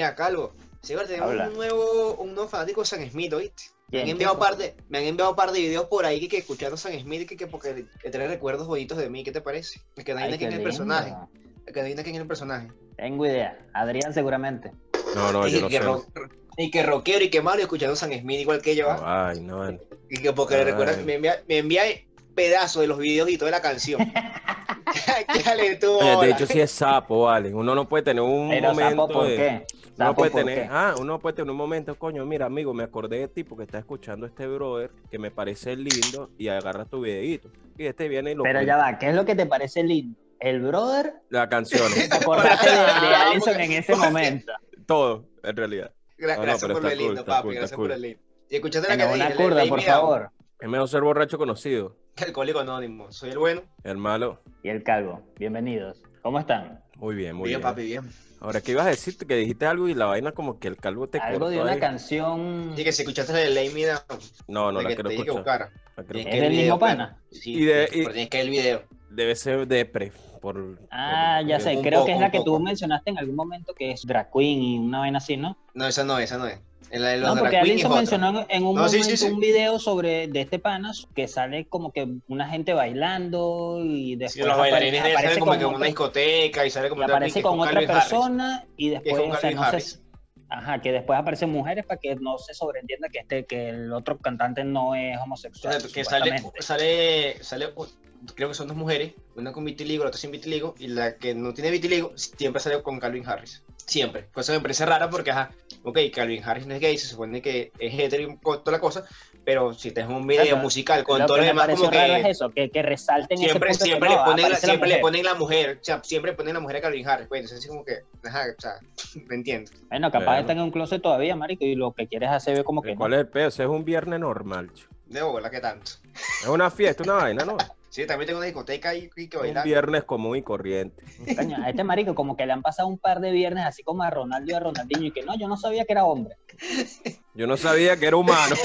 Mira, Calvo, Señor, tenemos Habla. un nuevo, un nuevo fanático de San Smith, ¿oíste? Me han, enviado par de, me han enviado un par de videos por ahí que, que escuchando San Smith que, que porque que trae recuerdos bonitos de mí, ¿qué te parece? Es que adivina quién es el personaje. Es que adivina quién es el personaje. Tengo idea. Adrián seguramente. No, no, y, yo no que sé. ro- y que rockero y que Mario escuchando San Smith igual que yo. ¿ah? Ay, no, vale. Y que porque le recuerda, me envía, me envía pedazos de los videos y toda la canción. Dale tú, Oye, de hecho, sí es sapo, vale. Uno no puede tener un Pero momento sapo, ¿por de- qué? Uno puede ¿por tener, qué? ah, uno puede tener un momento, coño, mira, amigo, me acordé de ti porque estás escuchando este brother que me parece lindo y agarras tu videito. Y este viene y lo Pero ya va, ¿qué es lo que te parece lindo? ¿El brother? Las canciones, ¿Te acordaste de, de Ah, Allison en ese momento? todo, en realidad. Gra- No, no, gracias por lo está cool, lindo, está papi. cool, está gracias cool. por lo lindo. Y escuchaste la que una curda, por favor. Es mejor ser borracho conocido. Alcohólico anónimo. Soy el bueno. El malo, Y el calvo. Bienvenidos. ¿Cómo están? Muy bien, muy bien, bien. papi, bien. Ahora, ¿qué ibas a decir? Que dijiste algo y la vaina como que el calvo te Algo de una ahí. canción. Sí, que si escuchaste la de Lay Me Down, No, no la que quiero dije que escuchar. buscara. La quiero Tienes ¿Es que ver del el mismo video, pana? Sí, Y de- y- pero tienes que ver el video. Debe ser depre. Por, Ah, por- ya sé. Un Creo poco, que es la un que tú poco. mencionaste en algún momento que es drag queen y una vaina así, ¿no? No, esa no es, esa no es. En la de los No, porque Allison otra. mencionó en- un No, sí, momento sí, sí. un video sobre de este panas que sale como que una gente bailando y después Sí, los bailarines aparece salen como con que en otra- una discoteca y sale como y aparece es con otra Calvin Harris. persona y después, es con o sea, no ajá, que después aparecen mujeres para que no se sobreentienda que este, que el otro cantante no es homosexual. Que sale, sale, sale, creo que son dos mujeres, una con vitiligo, la otra sin vitiligo, y la que no tiene vitiligo siempre sale con Calvin Harris. Siempre. Por eso me parece raro porque, ajá, ok, Calvin Harris no es gay, se supone que es hetero y toda la cosa, pero si te es un video Claro, musical con todo que lo demás, como raro es que eso, que, que resalten siempre, ese punto siempre, que, le no, ponen la, siempre le mujer. ponen la mujer, o sea, siempre ponen la mujer a Calvin Harris, pues, entonces es como que, ajá, o sea, me entiendo. Bueno, capaz Claro. está en un closet todavía, marico, y lo que quieres hacer es como que ¿Cuál no. es el pedo? Ese es un viernes normal, chico. De bola, ¿qué tanto? Es una fiesta, una vaina, ¿no? Sí, también tengo una discoteca y, y que Un bailar. viernes común y corriente. Coño, a este marico como que le han pasado un par de viernes así como a Ronaldo y a Ronaldinho y que no, yo no sabía que era hombre. Yo no sabía que era humano.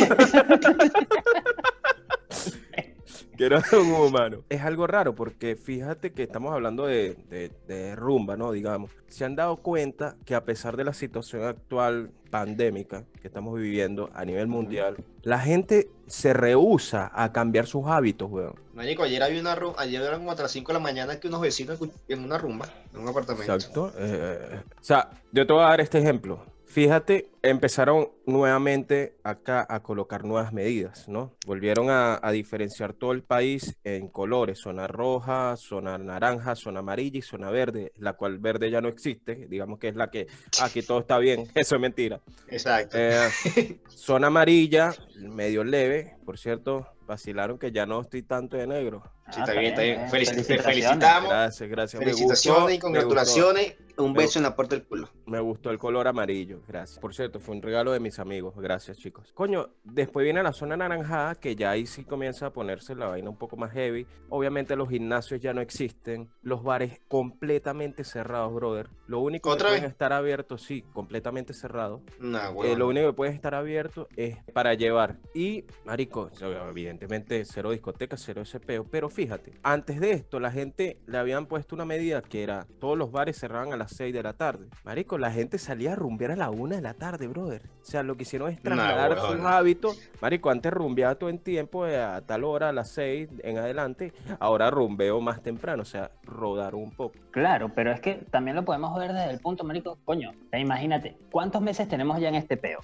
que era un humano. Es algo raro porque fíjate que estamos hablando de, de- de rumba, ¿no? Digamos. Se han dado cuenta que a pesar de la situación actual pandémica que estamos viviendo a nivel mundial, la gente se rehúsa a cambiar sus hábitos, weón. Ayer había una rumba, ayer eran como a las 5 de la mañana que unos vecinos en una rumba, en un apartamento. Exacto. Eh, o sea, yo te voy a dar este ejemplo. Fíjate, empezaron nuevamente acá a colocar nuevas medidas, ¿no? Volvieron a, a diferenciar todo el país en colores, zona roja, zona naranja, zona amarilla y zona verde, la cual verde ya no existe, digamos que es la que aquí todo está bien, eso es mentira. Exacto. Eh, zona amarilla, medio leve, por cierto, vacilaron que ya no estoy tanto de negro. Sí, está bien, está bien. eh, te felicitaciones. felicitamos. Gracias, gracias. gustó, Felicitaciones y congratulaciones. Un beso en la puerta del culo. Me gustó el color amarillo, gracias. Por cierto, fue un regalo de mis amigos, gracias chicos. Coño, después viene la zona anaranjada, que ya ahí sí comienza a ponerse la vaina un poco más heavy. Obviamente los gimnasios ya no existen, los bares completamente cerrados, brother. Lo único que ¿Otra pueden estar abiertos, sí, completamente cerrados. Nah, Eh, lo único que pueden estar abiertos es para llevar. Y, marico, evidentemente cero discotecas, cero ese peo. Pero fíjate, antes de esto la gente le habían puesto una medida que era todos los bares cerraban a las 6 de la tarde. Marico, la gente salía a rumbear a la 1 de la tarde, brother. O sea, lo que hicieron es trasladar sus hábitos. Marico, antes rumbeaba todo en tiempo eh, a tal hora, a las 6 en adelante. Ahora rumbeo más temprano, o sea, rodar un poco. Claro, pero es que también lo podemos ver desde el punto, marico, coño, imagínate, ¿cuántos meses tenemos ya en este peo?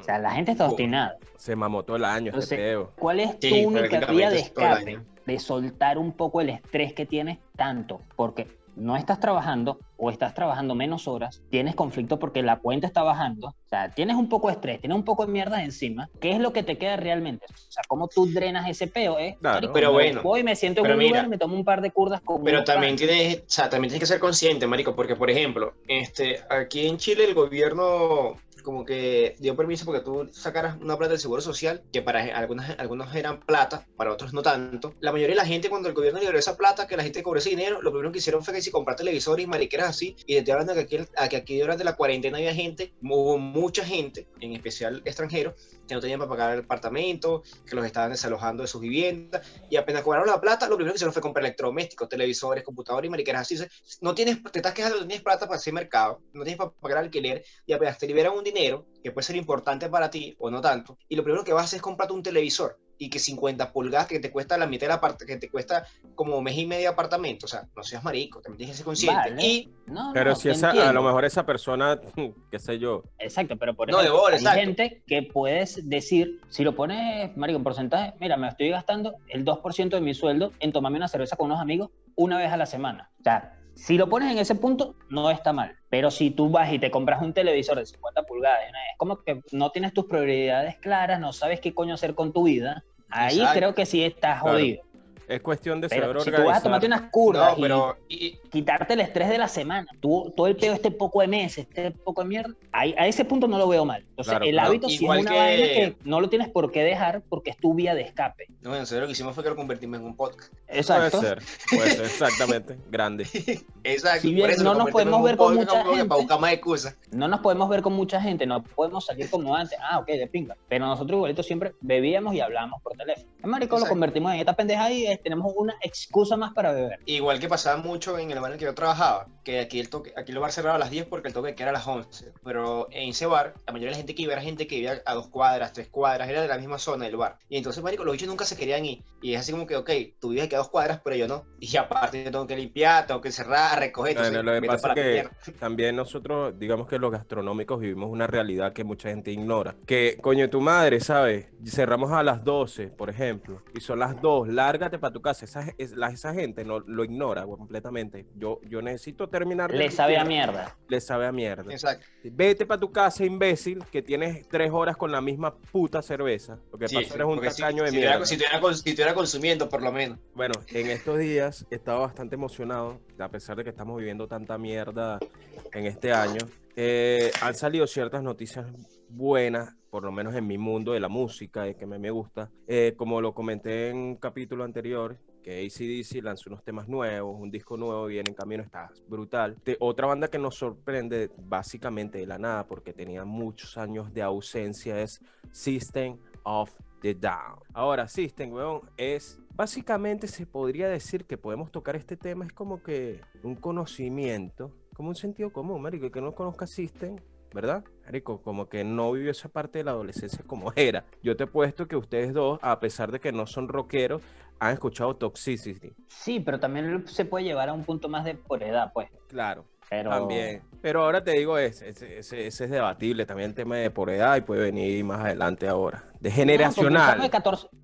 O sea, la gente está obstinada. Se mamó todo el año este Entonces, peo. ¿Cuál es tu Sí, única vía de escape? De soltar un poco el estrés que tienes tanto, porque no estás trabajando o estás trabajando menos horas, tienes conflicto porque la cuenta está bajando, o sea, tienes un poco de estrés, tienes un poco de mierda encima, ¿qué es lo que te queda realmente? O sea, ¿cómo tú drenas ese peo? Eh? Claro. Marico, Pero me bueno, voy, me siento en un mira, lugar, me tomo un par de curdas con Pero también panes. tienes, o sea, también tienes que ser consciente, marico, porque por ejemplo, este, aquí en Chile el gobierno como que dio permiso porque tú sacaras una plata del seguro social, que para algunas, algunos eran plata, para otros no tanto. La mayoría de la gente, cuando el gobierno liberó esa plata, que la gente cobró ese dinero, lo primero que hicieron fue que si comprar televisores y mariqueras así, y te hablando de que aquí, que aquí durante la cuarentena había gente, hubo mucha gente, en especial extranjeros, que no tenían para pagar el apartamento, que los estaban desalojando de sus viviendas, y apenas cobraron la plata, lo primero que hicieron fue comprar electrodomésticos, televisores, computadores y mariqueras así. No tienes, te estás quejando, no tienes plata para hacer mercado, no tienes para pagar alquiler, y apenas te liberan un dinero que puede ser importante para ti o no tanto, y lo primero que vas a hacer es comprarte un televisor y que 50 pulgadas que te cuesta la mitad de la parte, que te cuesta como mes y medio apartamento, o sea, no seas marico, también tienes que ser consciente. Y, pero si esa, a lo mejor esa persona, qué sé yo. Exacto, pero por ejemplo, hay gente que puedes decir, si lo pones, marico, en porcentaje, mira, me estoy gastando el 2% de mi sueldo en tomarme una cerveza con unos amigos una vez a la semana. O sea, si lo pones en ese punto, no está mal. Pero si tú vas y te compras un televisor de 50 pulgadas, es como que no tienes tus prioridades claras, no sabes qué coño hacer con tu vida, ahí creo que sí estás jodido. Es cuestión de saber si tú vas a tomarte unas curvas y, quitarte el estrés de la semana, tú, todo el pedo este poco de meses, este poco de mierda, a ese punto no lo veo mal. Entonces, el hábito sí es una que... vaina que no lo tienes por qué dejar porque es tu vía de escape. No, en serio, lo que hicimos fue que lo convertimos en un podcast. Exacto. Puede ser, puede ser, exactamente, grande. Exacto. Si bien no nos podemos ver con mucha gente. Para buscar más excusas. No nos podemos ver con mucha gente, no podemos salir como antes. Ah, ok, de pinga. Pero nosotros igualito siempre bebíamos y hablábamos por teléfono. El marico lo convertimos en esta pendeja y tenemos una excusa más para beber. Igual que pasaba mucho en el bar en el que yo trabajaba, que aquí el toque, aquí el bar cerraba a las 10 porque el toque que era a las 11. Pero en ese bar, la mayoría de la gente que iba era gente que vivía a dos cuadras, tres cuadras, era de la misma zona del bar. Y entonces, marico, los bichos nunca se querían ir. Y es así como que, ok, tú vives aquí a dos cuadras, pero yo no. Y aparte yo tengo que limpiar, tengo que cerrar, recoger. Entonces, lo que pasa es que también nosotros, digamos que los gastronómicos vivimos una realidad que mucha gente ignora. Que, coño, tu madre, ¿sabes? Cerramos a las 12, por ejemplo, y son las 2, lárgate para tu casa. Esa, esa gente no lo ignora completamente. Yo, yo necesito terminar. Le sabe a mierda. Le sabe a mierda. Exacto. Vete para tu casa, imbécil, que tienes tres horas con la misma puta cerveza. Lo que pasa es un tacaño de mierda. Si estuviera, consumiendo, por lo menos. Bueno, en estos días he estado bastante emocionado, a pesar de que estamos viviendo tanta mierda en este año. Eh, han salido ciertas noticias buenas, por lo menos en mi mundo de la música, y que me, me gusta. Eh, como lo comenté en un capítulo anterior, que ACDC lanzó unos temas nuevos, un disco nuevo viene en camino, está brutal. De, otra banda que nos sorprende básicamente de la nada, porque tenía muchos años de ausencia, es System of the Down. Ahora, System, weón, es básicamente se podría decir que podemos tocar este tema, es como que un conocimiento, como un sentido común, marico, que no conozca System, ¿verdad? Marico, como que no vivió esa parte de la adolescencia como era. Yo te he puesto que ustedes dos, a pesar de que no son rockeros, han escuchado Toxicity. Sí, pero también se puede llevar a un punto más de por edad, pues. Claro. Pero... También. Pero ahora te digo, ese, ese, es debatible también el tema de por edad y puede venir más adelante ahora. De generacional.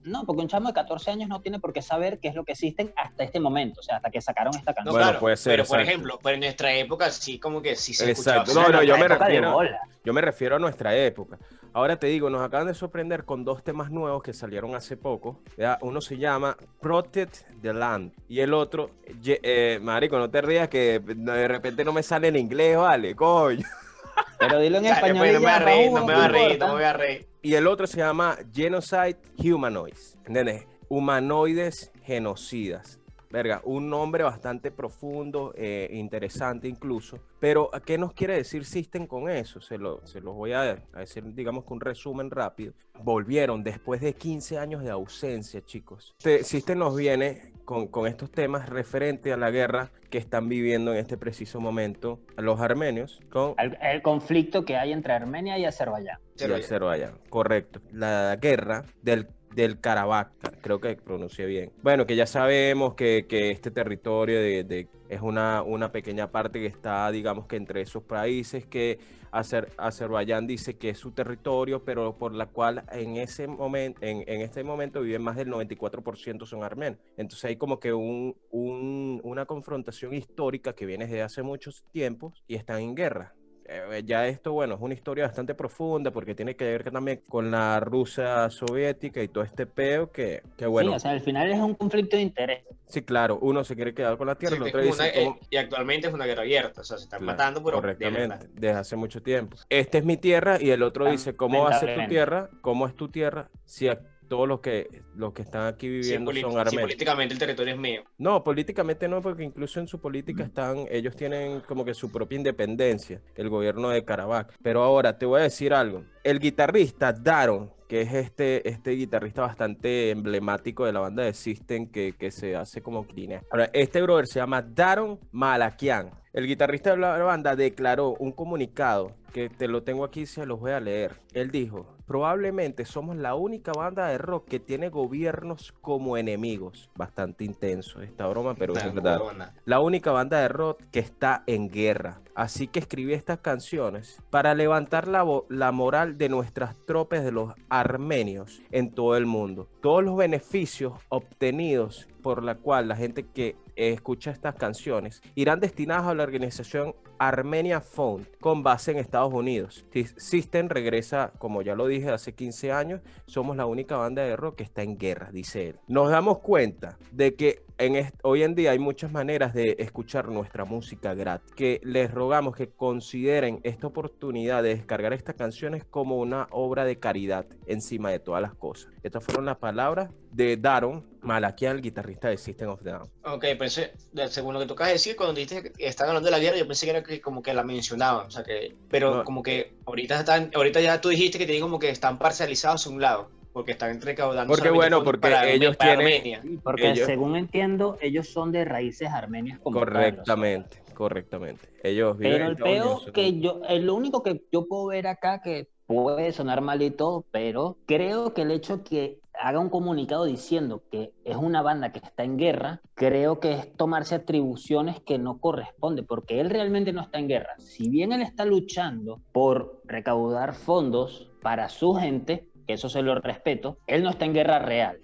No porque, un chamo de 14, años no tiene por qué saber qué es lo que existen hasta este momento, o sea, hasta que sacaron esta canción. bueno, puede ser. Pero por ejemplo, pero en nuestra época sí, como que sí se Exacto. No, no, yo me, refiero, yo me refiero a nuestra época. Ahora te digo, nos acaban de sorprender con dos temas nuevos que salieron hace poco. Uno se llama Protect the Land y el otro, eh, Marico, no te rías que de repente no me sale en inglés, vale, coño. Pero dilo en español. Pues, no, me voy a reír, no me voy a reír, no me voy a reír. Y el otro se llama Genocide Humanoids. ¿Entendés? Humanoides genocidas. Verga, un nombre bastante profundo, eh, interesante incluso. Pero, ¿qué nos quiere decir System con eso? Se, lo, se los voy a, decir, digamos, con un resumen rápido. Volvieron después de 15 años de ausencia, chicos. Este, System nos viene con, con, estos temas referente a la guerra que están viviendo en este preciso momento los armenios. Con... El, conflicto que hay entre Armenia y Azerbaiyán. Y Azerbaiyán, correcto. La guerra del del Karabakh, creo que pronuncié bien. Bueno, que ya sabemos que, este territorio de, es una, una, pequeña parte que está, digamos que entre esos países que Azer, Azerbaiyán dice que es su territorio, pero por la cual en, ese momento, en, este momento viven más del 94% son armenios. Entonces hay como que un, una confrontación histórica que viene desde hace muchos tiempos y están en guerra. Eh, ya esto, bueno, es una historia bastante profunda porque tiene que ver también con la Rusia soviética y todo este peo que, que bueno. Sí, o sea, al final es un conflicto de interés. Sí, claro, uno se quiere quedar con la tierra, Sí, el es otro como dice una- eh, y actualmente es una guerra abierta, o sea, se están Claro, matando, pero de correctamente, desde hace mucho tiempo. Esta es mi tierra y el otro dice, ¿cómo va a ser tu tierra? ¿Cómo es tu tierra? Si todos los que, los que están aquí Sí, viviendo son sí, armenios. políticamente el territorio es mío. No, políticamente no, porque incluso en su política están, ellos tienen como que su propia independencia, el gobierno de Karabaj. Pero ahora te voy a decir algo. El guitarrista Daron, que es este, este guitarrista bastante emblemático de la banda de System que, que se hace como clean. Ahora, este brother se llama Daron Malakian. El guitarrista de la banda declaró un comunicado que te lo tengo aquí, se los voy a leer. Él dijo, probablemente somos la única banda de rock que tiene gobiernos como enemigos. Bastante intenso esta broma, pero es verdad. La única banda de rock que está en guerra. Así que escribí estas canciones para levantar la, la moral de nuestras tropas de los armenios en todo el mundo. Todos los beneficios obtenidos por la cual la gente que escucha estas canciones irán destinados a la organización Armenia Fund con base en Estados Unidos. Sys- System regresa, como ya lo dije, hace 15 años. Somos la única banda de rock que está en guerra, dice él. Nos damos cuenta de que en hoy en día hay muchas maneras de escuchar nuestra música gratis. Que les rogamos que consideren esta oportunidad de descargar estas canciones como una obra de caridad encima de todas las cosas. Estas fueron las palabras de Daron Malakian, el guitarrista de System of Down. Ok, pensé, según lo que tocas decir, cuando dijiste que están hablando de la guerra, yo pensé que era que como que la mencionaban, o sea que, pero No. como que ahorita están, ahorita ya tú dijiste que tienen como que están parcializados a un lado, porque están recaudando Porque, bueno, porque para, ellos para tienen- Armenia. Porque Ellos- según entiendo, ellos son de raíces armenias como tal, Correctamente, correctamente. Ellos viven Pero el Estados peo Unidos, que yo, es lo único que yo puedo ver acá que puede sonar mal y todo, pero creo que el hecho que haga un comunicado diciendo que es una banda que está en guerra, creo que es tomarse atribuciones que no corresponde, porque él realmente no está en guerra. Si bien él está luchando por recaudar fondos para su gente, que eso se lo respeto, él no está en guerra real.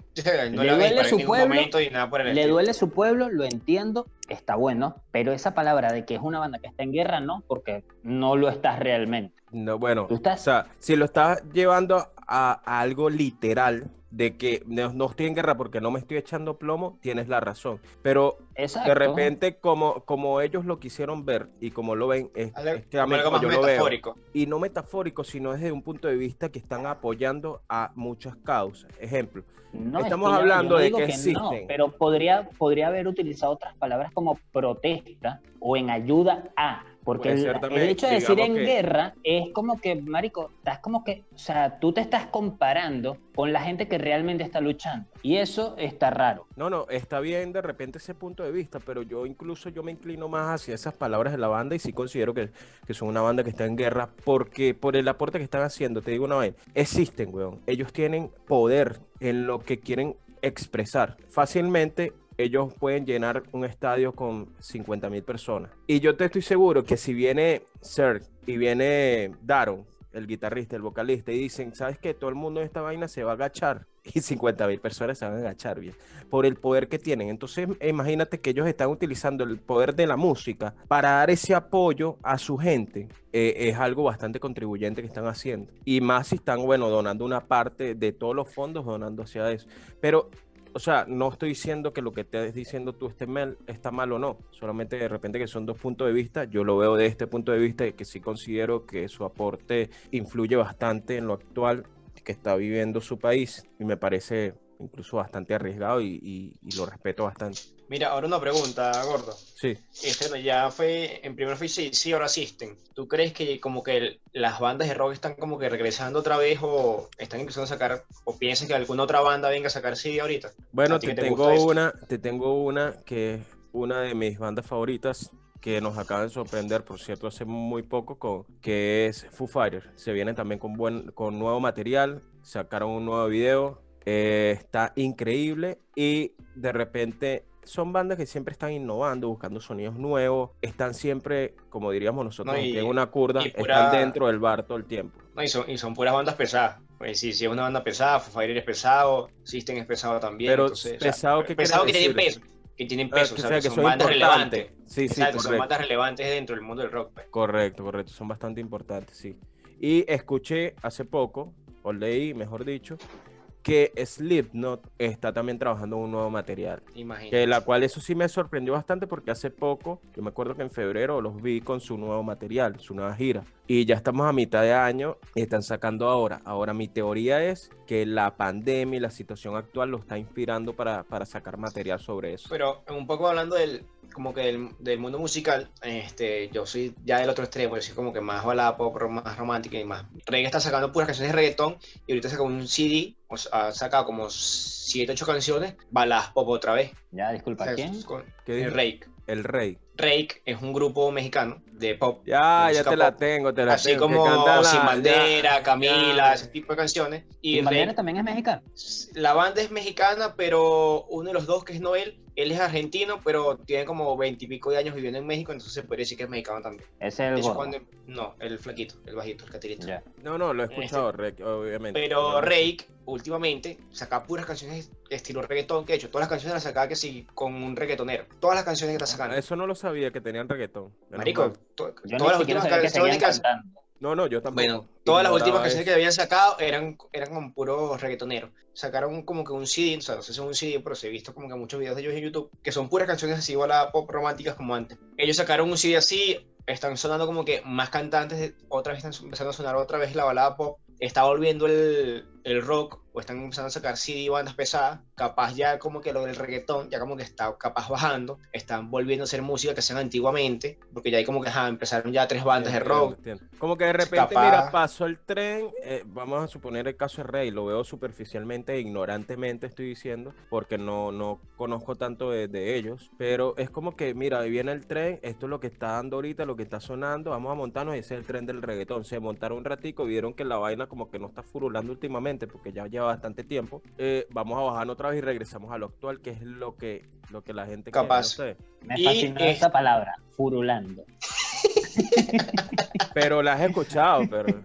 No Le duele su ningún pueblo, momento y nada por el Le estilo. duele su pueblo, lo entiendo, está bueno, pero esa palabra de que es una banda que está en guerra, no, porque no lo estás realmente. No, bueno, Tú estás- o sea, si lo estás llevando a, a algo literal de que no, no estoy en guerra porque no me estoy echando plomo, tienes la razón. Pero Exacto. de repente, como, como ellos lo quisieron ver y como lo ven, es, es que a mí algo como más yo lo veo. metafórico. Y no metafórico, sino desde un punto de vista que están apoyando a muchas causas. Ejemplo, No, es Estamos que hablando de que no, existen. pero podría, podría haber utilizado otras palabras como protesta o en ayuda a. Porque el, hecho de decir en que- guerra es como que, Marico, estás como que, o sea, tú te estás comparando con la gente que realmente está luchando. Y eso está raro. No, no, está bien de repente ese punto de vista, pero yo incluso yo me inclino más hacia esas palabras de la banda y sí considero que, que son una banda que está en guerra porque por el aporte que están haciendo, te digo una vez, existen, weón. Ellos tienen poder en lo que quieren expresar. Fácilmente ellos pueden llenar un estadio con 50 mil personas. Y yo te estoy seguro que si viene Serg y viene Daron, el guitarrista, el vocalista, y dicen, ¿sabes qué? Todo el mundo en esta vaina se va a agachar. Y 50 mil personas se van a agachar bien por el poder que tienen. Entonces, imagínate que ellos están utilizando el poder de la música para dar ese apoyo a su gente. Eh, es algo bastante contribuyente que están haciendo. Y más si están, bueno, donando una parte de todos los fondos, donando hacia eso. Pero, o sea, no estoy diciendo que lo que estés diciendo tú esté mal, está mal o no. Solamente de repente que son dos puntos de vista. Yo lo veo de este punto de vista y que sí considero que su aporte influye bastante en lo actual que está viviendo su país y me parece incluso bastante arriesgado y, y- y lo respeto bastante. Mira, ahora una pregunta, gordo. Sí, Este ya fue, en primero fue sí, sí, ahora asisten. ¿Tú crees que como que el- las bandas de rock están como que regresando otra vez o están empezando a sacar, o piensas que alguna otra banda venga a sacar CD ahorita? bueno, ¿A ti te te tengo una, te tengo una que es una de mis bandas favoritas que nos acaba de sorprender, por cierto, hace muy poco, con, que es Foo Fighters. Se vienen también con, buen, con nuevo material, sacaron un nuevo video, eh, está increíble y de repente son bandas que siempre están innovando, buscando sonidos nuevos, están siempre, como diríamos nosotros, No, y- en una curda, pura- están dentro del bar todo el tiempo. No, y, son, y son puras bandas pesadas. Pues sí, sí es una banda pesada, Fighters es pesado, System es pesado también. Pero entonces, o sea, pesado, ¿qué pesado que tiene decir? peso. que tienen Ah, peso, que o sea, que que son, bandas relevantes. Sí, sí, Exacto, son bandas relevantes dentro del mundo del rock. pues. Correcto, correcto, son bastante importantes, sí. Y escuché hace poco, o leí, mejor dicho, que Slipknot está también trabajando en un nuevo material. Imagínate. Que la cual eso sí me sorprendió bastante porque hace poco, yo me acuerdo que en febrero los vi con su nuevo material, su nueva gira. Y ya estamos a mitad de año y están sacando ahora. Ahora mi teoría es que la pandemia y la situación actual lo está inspirando para, para sacar material sobre eso. Pero un poco hablando del, como que del, del mundo musical, este, yo soy ya del otro extremo, yo soy como que más balada pop, más romántica y más. Reggae está sacando puras canciones de reggaetón y ahorita saca un CD, o sea, ha sacado como 7, 8 canciones, baladas pop otra vez. Ya, disculpa, O sea, ¿quién? con- ¿Qué el? Rake. El rey. Rake es un grupo mexicano de pop. Ya, de ya te la tengo, te la Así tengo. que como canta la- Sin ya, Bandera, Camila, ya. ese tipo de canciones. Y ¿Y Bandera también es mexicano? la banda es mexicana, pero uno de los dos, que es Noel, él es argentino, pero tiene como veintipico de años viviendo en México, entonces se podría decir que es mexicano también. Ese es el hecho, gordo. cuando- no, el flaquito, el bajito, el catirito. No, no, lo he escuchado, Rey, obviamente. Pero Rake, últimamente, saca puras canciones estilo reggaetón, que de hecho, todas las canciones las sacaba que sí, con un reggaetonero. Todas las canciones que está sacando. Eso no lo sabía que tenían reggaetón. Marico, mal. to- Yo todas las últimas canciones que cantando. No, no, yo tampoco. Bueno, todas las últimas canciones que habían sacado eran, eran con puros reggaetoneros. Sacaron como que un CD, o sea, no sé si es un CD, pero sí he visto como que muchos videos de ellos en YouTube, que son puras canciones así, igual pop románticas como antes. Ellos sacaron un CD así, están sonando como que más cantantes, otra vez están empezando a sonar otra vez la balada pop. Está volviendo el, el rock, o están empezando a sacar CD bandas pesadas, capaz ya como que lo del reggaetón, ya como que está capaz bajando, están volviendo a hacer música que hacían antiguamente, porque ya hay como que ajá, empezaron ya tres bandas de Entiendo, rock, entiendo. Como que de repente, Capaz- mira, pasó el tren, eh, vamos a suponer el caso de Rey, lo veo superficialmente e ignorantemente estoy diciendo, porque no, no conozco tanto de, de ellos, pero es como que, mira, ahí viene el tren, esto es lo que está dando ahorita, lo que está sonando, vamos a montarnos y ese es el tren del reggaetón. Se montaron un ratico, vieron que la vaina como que no está furulando últimamente, porque ya lleva bastante tiempo, eh, vamos a bajar otra vez y regresamos a lo actual, que es lo que, lo que la gente quiere, Capaz. no sé. Me Y, fascinó eh, esa palabra, furulando. Pero la has escuchado, pero...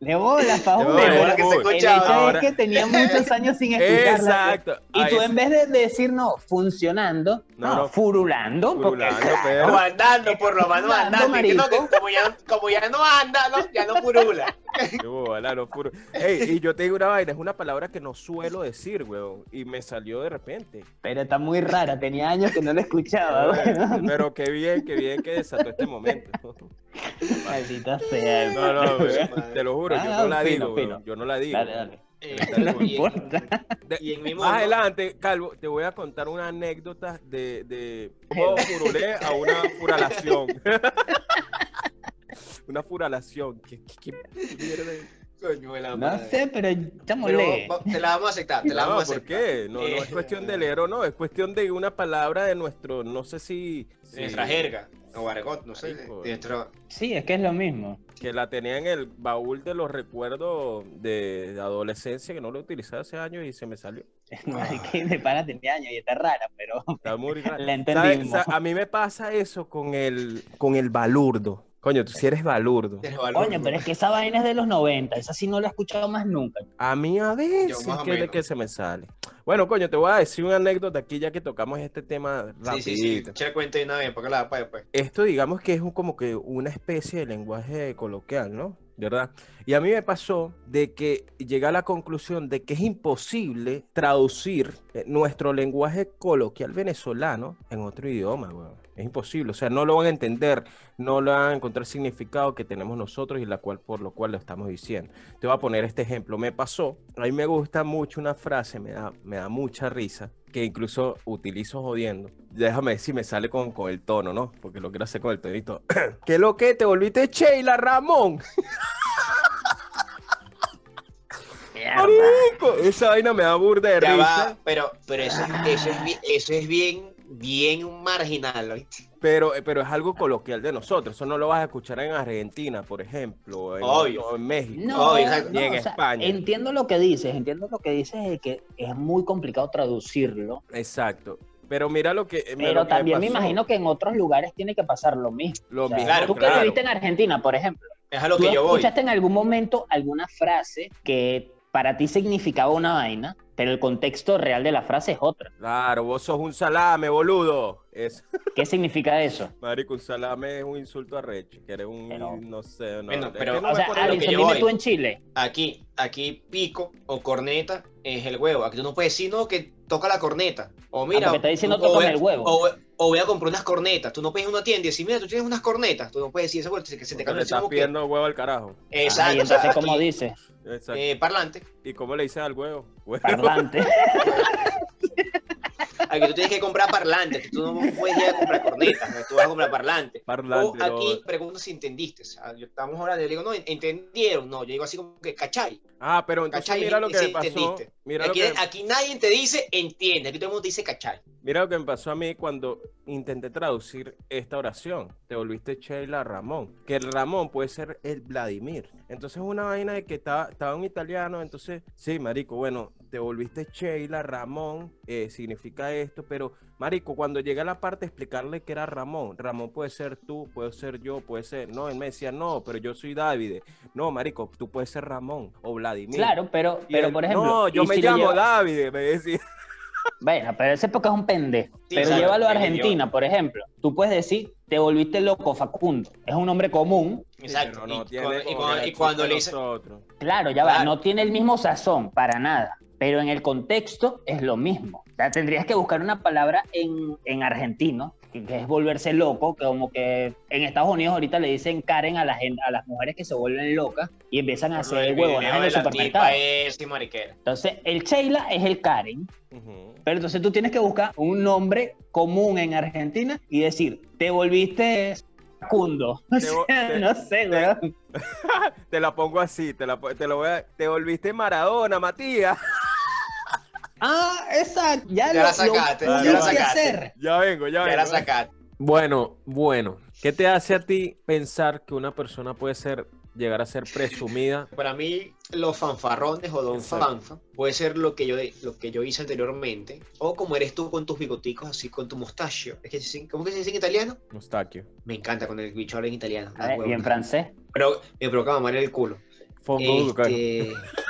De bola, Paul. De De bola, que se. El hecho Ahora- es que tenía muchos años sin escucharla. Exacto. Y Ahí tú en vez de decir no, funcionando, No, no, no. furulando, porque Furulando, pero- O andando, por lo menos Andando, no, como, ya, como ya no anda, no, ya no purula. Qué bola, no, puro- Ey, y yo te digo una vaina, es una palabra que no suelo decir, weón, y me salió de repente. pero está muy rara, tenía años que no la escuchaba, weón. Pero qué bien, qué bien que desató este momento. Maldita sea. No, no, weón, te lo juro, yo Ah, no la fino, digo, fino. weón, yo no la digo. Dale, dale. Eh, No y, importa. De- y en mi mundo, más adelante, Calvo, te voy a contar una anécdota de, de cómo furulé a una furalación. una furalación. ¿Qué, qué, qué mierda? Coño de la No madre. sé, pero estamos va- te la vamos a aceptar, te la No, vamos a ¿por aceptar. qué? No, no Eh, es cuestión de leer o no, es cuestión de una palabra de nuestro, no sé si... De nuestra jerga, o argot, no sé, Marico. de nuestro... Sí, es que es lo mismo. Que la tenía en el baúl de los recuerdos de, de adolescencia, que no lo utilicé hace años y se me salió. No, es que de pana tenía años y está rara, pero Está muy raro. la entendimos. A mí me pasa eso con el, con el balurdo. Coño, tú si eres balurdo. Coño, pero es que esa vaina es de los 90, esa sí no la he escuchado más nunca. A mí a veces que, que se me sale. Bueno, coño, te voy a decir una anécdota aquí ya que tocamos este tema Sí, sí, sí, rapidito. echa el cuento de una vez, porque la da para después. Esto digamos que es un- como que una especie de lenguaje coloquial, ¿no? ¿Verdad? Y a mí me pasó de que llegué a la conclusión de que es imposible traducir eh, nuestro lenguaje coloquial venezolano en otro idioma, weón. Es imposible, o sea, no lo van a entender, no lo van a encontrar significado que tenemos nosotros y la cual por lo cual lo estamos diciendo. Te voy a poner este ejemplo. Me pasó, a mí me gusta mucho una frase, me da, me da mucha risa, que incluso utilizo jodiendo. Déjame ver si me sale con, con el tono, ¿no? Porque lo quiero hacer con el tonito. ¿Qué lo que? ¿Te volviste Sheila Ramón? Marico, esa vaina me da burda de Ya risa. va, pero, pero eso, es- eso, es, eso es bien, bien marginal, ¿oíste? Pero, eh, pero es algo coloquial de nosotros. Eso no lo vas a escuchar en Argentina, por ejemplo, o en, Obvio. o en México. No. Ni en no, o sea, España. entiendo lo que dices, entiendo lo que dices de que es muy complicado traducirlo, Exacto. Pero mira lo que. pero lo que también me imagino que en otros lugares tiene que pasar lo mismo. Lo O sea, mismo, Claro, tú que claro. viviste en Argentina, por ejemplo, Es a lo ¿tú que yo voy. escuchaste en algún momento alguna frase que para ti significaba una vaina pero el contexto real de la frase es otra. Claro, vos sos un salame, boludo. Es, ¿Qué significa eso? marico, un salame es un insulto arrecho. Que eres un, Pero- no sé, no. Bueno, es que pero- no o sea, Alison, dime voy. tú en Chile. Aquí, aquí pico o corneta es el huevo. Aquí tú no puedes decir, no, que toca la corneta. O mira, porque está diciendo o a- el huevo. O, o voy a comprar unas cornetas. Tú no puedes ir a una tienda y decir, mira, tú tienes unas cornetas. Tú no puedes decir esa vuelta, que se te Porque cae le el estás que- pidiendo huevo al carajo. Exacto. Ah, y entonces, ¿cómo dice? Exacto. eh, parlante. ¿Y cómo le dices al huevo? Huevo. Parlante. Aquí tú tienes que comprar parlante. Tú no puedes ir a comprar cornetas. ¿no? Tú vas a comprar parlante. Parlante. O aquí no. pregunto si entendiste. O sea, yo- estamos hablando, yo digo, no, entendieron. No, yo digo así como que, ¿cachai? Ah, pero entonces ¿Cachai? mira lo que Sí, me pasó. Mira lo Aquí, que, aquí nadie te dice entiende, aquí todo el mundo dice cachai. mira lo que me pasó a mí cuando intenté traducir esta oración. Te volviste Sheila Ramón. Que el Ramón puede ser el Vladimir. Entonces es una vaina de que estaba, estaba un italiano. Entonces, sí, marico, bueno, te volviste Sheila Ramón. eh, significa esto, pero marico, cuando llegué a la parte de explicarle que era Ramón, Ramón puede ser tú, puede ser yo, puede ser. No, él me decía, no, pero yo soy David. No, marico, tú puedes ser Ramón o Vladimir. Claro, pero, pero él, por ejemplo. No, yo me si llamo lleva- David, me decía. Bueno, pero ese porque es un pendejo. Sí, pero claro, llévalo a Argentina, por ejemplo. Tú puedes decir, te volviste loco, Facundo. Es un nombre común. Exacto. Pero no y, tiene cuando, y cuando- y le dice. Claro, ya va, no tiene el mismo sazón, para nada. Pero en el contexto es lo mismo. O sea, tendrías que buscar una palabra en, en argentino, que, que es volverse loco, que como que en Estados Unidos ahorita le dicen Karen a, la gente, a las mujeres que se vuelven locas y empiezan a por hacer video en de el supermercado. es. Entonces, el Sheila es el Karen, pero entonces tú tienes que buscar un nombre común en Argentina y decir, te volviste Facundo. O Te vo- sea, te- no sé, weón. Te la pongo así, te, la, te lo voy a, te volviste Maradona, Matías. Ah, exacto. Ya, Ya lo, la sacaste, lo ya la sacaste. hacer. Ya vengo, ya Ya vengo. la sacaste. Bueno, bueno. ¿Qué te hace a ti pensar que una persona puede ser, llegar a ser presumida? Para mí, los fanfarrones o don Exacto. fanfa puede ser lo que, yo, lo que yo hice anteriormente, o como eres tú con tus bigoticos, así con tu mostachio. Es que, ¿Cómo que se dice en italiano? Mustachio. Me encanta cuando el bicho habla en italiano. Y en francés. Pero me provoca mamar el culo. Fongo, Este, ¿Por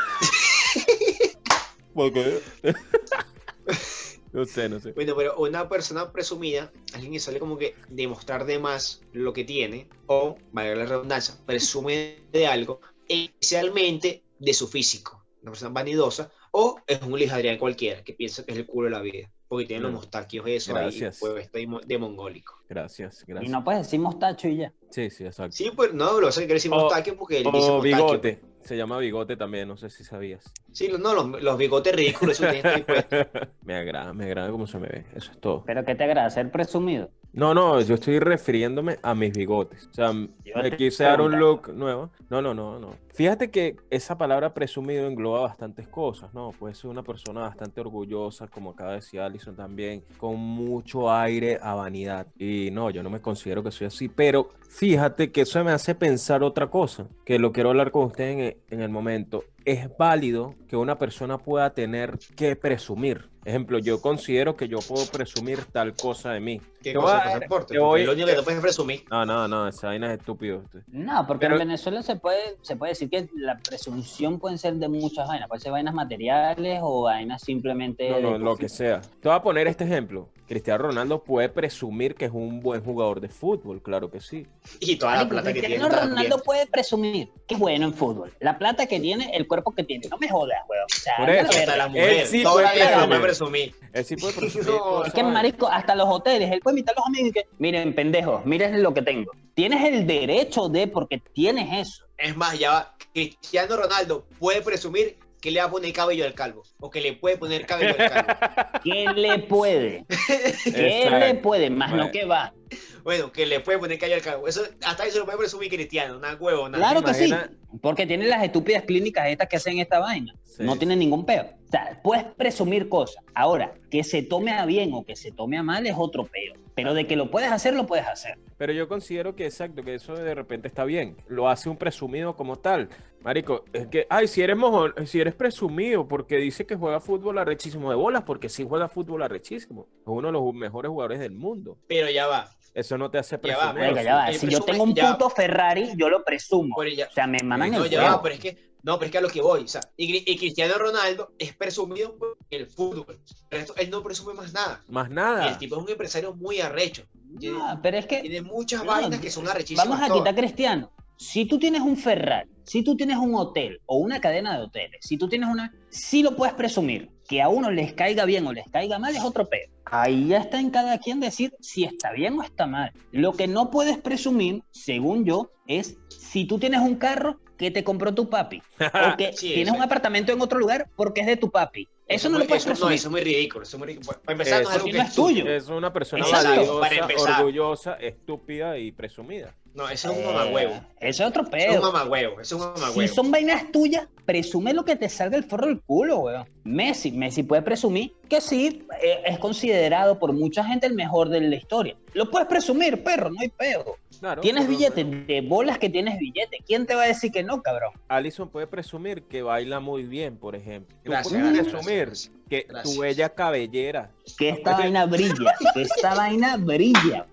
qué? no sé, no sé. Bueno, pero una persona presumida, alguien que sale como que demostrar de más lo que tiene, o, valga la redundancia, presume de algo, especialmente de su físico. Una persona vanidosa, o es un Luis Adrián cualquiera, que piensa que es el culo de la vida, porque tiene los Mm. mostaquios eso Gracias. ahí, pues de mongólico. Gracias, Y gracias. no puedes decir mostacho y ya. Sí, sí, exacto. Sí, pues no, lo sé, quiere decir mostaquio porque él dice mostaquio. bigote. Se llama bigote también, no sé si sabías. Sí, no, los, los bigotes ridículos, eso me agrada, me agrada cómo se me ve. Eso es todo. Pero ¿qué te agrada? ¿Ser presumido? No, no, yo estoy refiriéndome a mis bigotes. O sea, me quise dar un look nuevo. No, no, no, no. Fíjate que esa palabra presumido engloba bastantes cosas, ¿no? Puede ser una persona bastante orgullosa, como acaba de decir Alison también, con mucho aire a vanidad. Y no, yo no me considero que soy así, pero fíjate que eso me hace pensar otra cosa, que lo quiero hablar con ustedes en el momento. Es válido que una persona pueda tener que presumir. Ejemplo, yo considero que yo puedo presumir tal cosa de mí. ¿Qué Te cosa? voy a- pasaporte? te Porque voy- lo único que no puedes presumir. No, no, no, esa vaina es estúpido. No, porque Pero- en Venezuela se puede, se puede decir que la presunción pueden ser de muchas vainas. Puede ser vainas materiales o vainas simplemente. No, de lo que sea. Te voy a poner este ejemplo. Cristiano Ronaldo puede presumir que es un buen jugador de fútbol, claro que sí. Y toda la plata que tiene. Cristiano. Ronaldo puede presumir que es bueno en fútbol. La plata que tiene, el cuerpo que tiene. No me jodas, weón. O sea, Por eso, la mujer. Él sí puede no presumir. Él sí puede presumir. No, cosas. Es que, marico, hasta los hoteles, él puede invitar a los amigos y que, miren, pendejos, miren lo que tengo. Tienes el derecho de, porque tienes eso. Es más, ya va. Cristiano Ronaldo puede presumir que le va a poner cabello al calvo. O que le puede poner cabello al calvo. ¿Qué le puede? ¿Qué Exacto. le puede? Más Bueno. no que va. Bueno, que le puede poner cabello al calvo. Eso, hasta eso lo puede presumir Cristiano. Una huevo, nada. Claro que sí. Porque tiene las estúpidas clínicas estas que hacen esta vaina. Sí. No tiene ningún peo. O sea, puedes presumir cosas. Ahora, que se tome a bien o que se tome a mal es otro peo. Pero de que lo puedes hacer, lo puedes hacer. Pero yo considero que exacto, que eso de repente está bien. Lo hace un presumido como tal. Marico, es que, ay, si eres mojón, si eres presumido porque dice que juega fútbol arrechísimo de bolas, porque sí juega fútbol arrechísimo. Es uno de los mejores jugadores del mundo. Pero ya va. Eso no te hace Ya va, presumir. Oiga, ya va. el Si yo tengo un ya- puto Ferrari, yo lo presumo. Pero ya- O sea, me maman No, el ya huevo. va, pero es que, no, pero es que a lo que voy. O sea, y, Cri- y Cristiano Ronaldo es presumido el fútbol. Pero esto, él no presume más nada. Más Y nada. el tipo es un empresario muy arrecho. Tiene, Ah, pero es que tiene muchas No, vainas que son arrechísimas. vamos a todas. quitar cristiano. Si tú tienes un Ferrari, si tú tienes un hotel o una cadena de hoteles, si tú tienes una, sí lo puedes presumir. Que a uno les caiga bien o les caiga mal es otro pedo. Ahí ya está en cada quien decir si está bien o está mal. Lo que no puedes presumir, según yo, es si tú tienes un carro que te compró tu papi o que Sí, tienes un apartamento en otro lugar porque es de tu papi. Eso, es no muy- lo puedes eso, no, presumir. eso es muy ridículo. Eso es muy ridículo. Para empezar, no es no es tuyo. Es una persona valiosa, orgullosa, estúpida y presumida. No, eso es un mamagüevo. Eh, Eso es otro Eso es un pedo. mamagüevo. Eso es un Si mamagüevo. son vainas tuyas, presume lo que te salga el forro del culo, weón. Messi, Messi puede presumir que sí, eh, es considerado por mucha gente el mejor de la historia. Lo puedes presumir, perro, no hay pedo. Claro. Tienes pero- billetes, de bolas que tienes billetes. ¿Quién te va a decir que no, cabrón? Alison puede presumir que baila muy bien, por ejemplo. Tú Gracias, puedes gracias, presumir gracias. Que Gracias. tu bella cabellera. Que esta vaina brilla, que esta vaina brilla.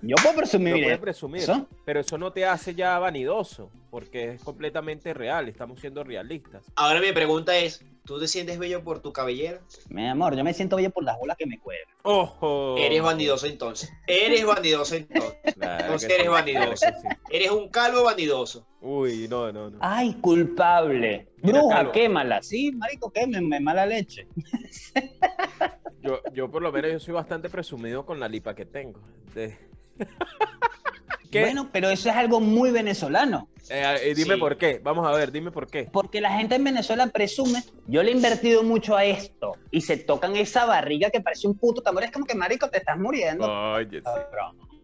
Yo puedo presumir puedes eso. presumir. ¿Eso? Pero eso no te hace ya vanidoso, porque es completamente real. Estamos siendo realistas. Ahora mi pregunta es, ¿tú te sientes bello por tu cabellera? Mi amor, yo me siento bello por las bolas que me cuelgan. ¡Ojo! Eres bandidoso entonces. Eres bandidoso entonces. Claro Entonces eres sí, bandidoso. sí. Eres un calvo bandidoso. Uy, no, no, no. Ay, culpable. Mira, Bruja, Calvo. quémala. Sí, marico, quémeme, mala leche. Yo, yo por lo menos yo soy bastante presumido con la lipa que tengo. De- ¿Qué? Bueno, pero eso es algo muy venezolano. Eh, eh, dime Sí. por qué. Vamos a ver, dime por qué. Porque la gente en Venezuela presume, yo le he invertido mucho a esto y se tocan esa barriga que parece un puto tambor. Es como que, marico, te estás muriendo. Oye, sí.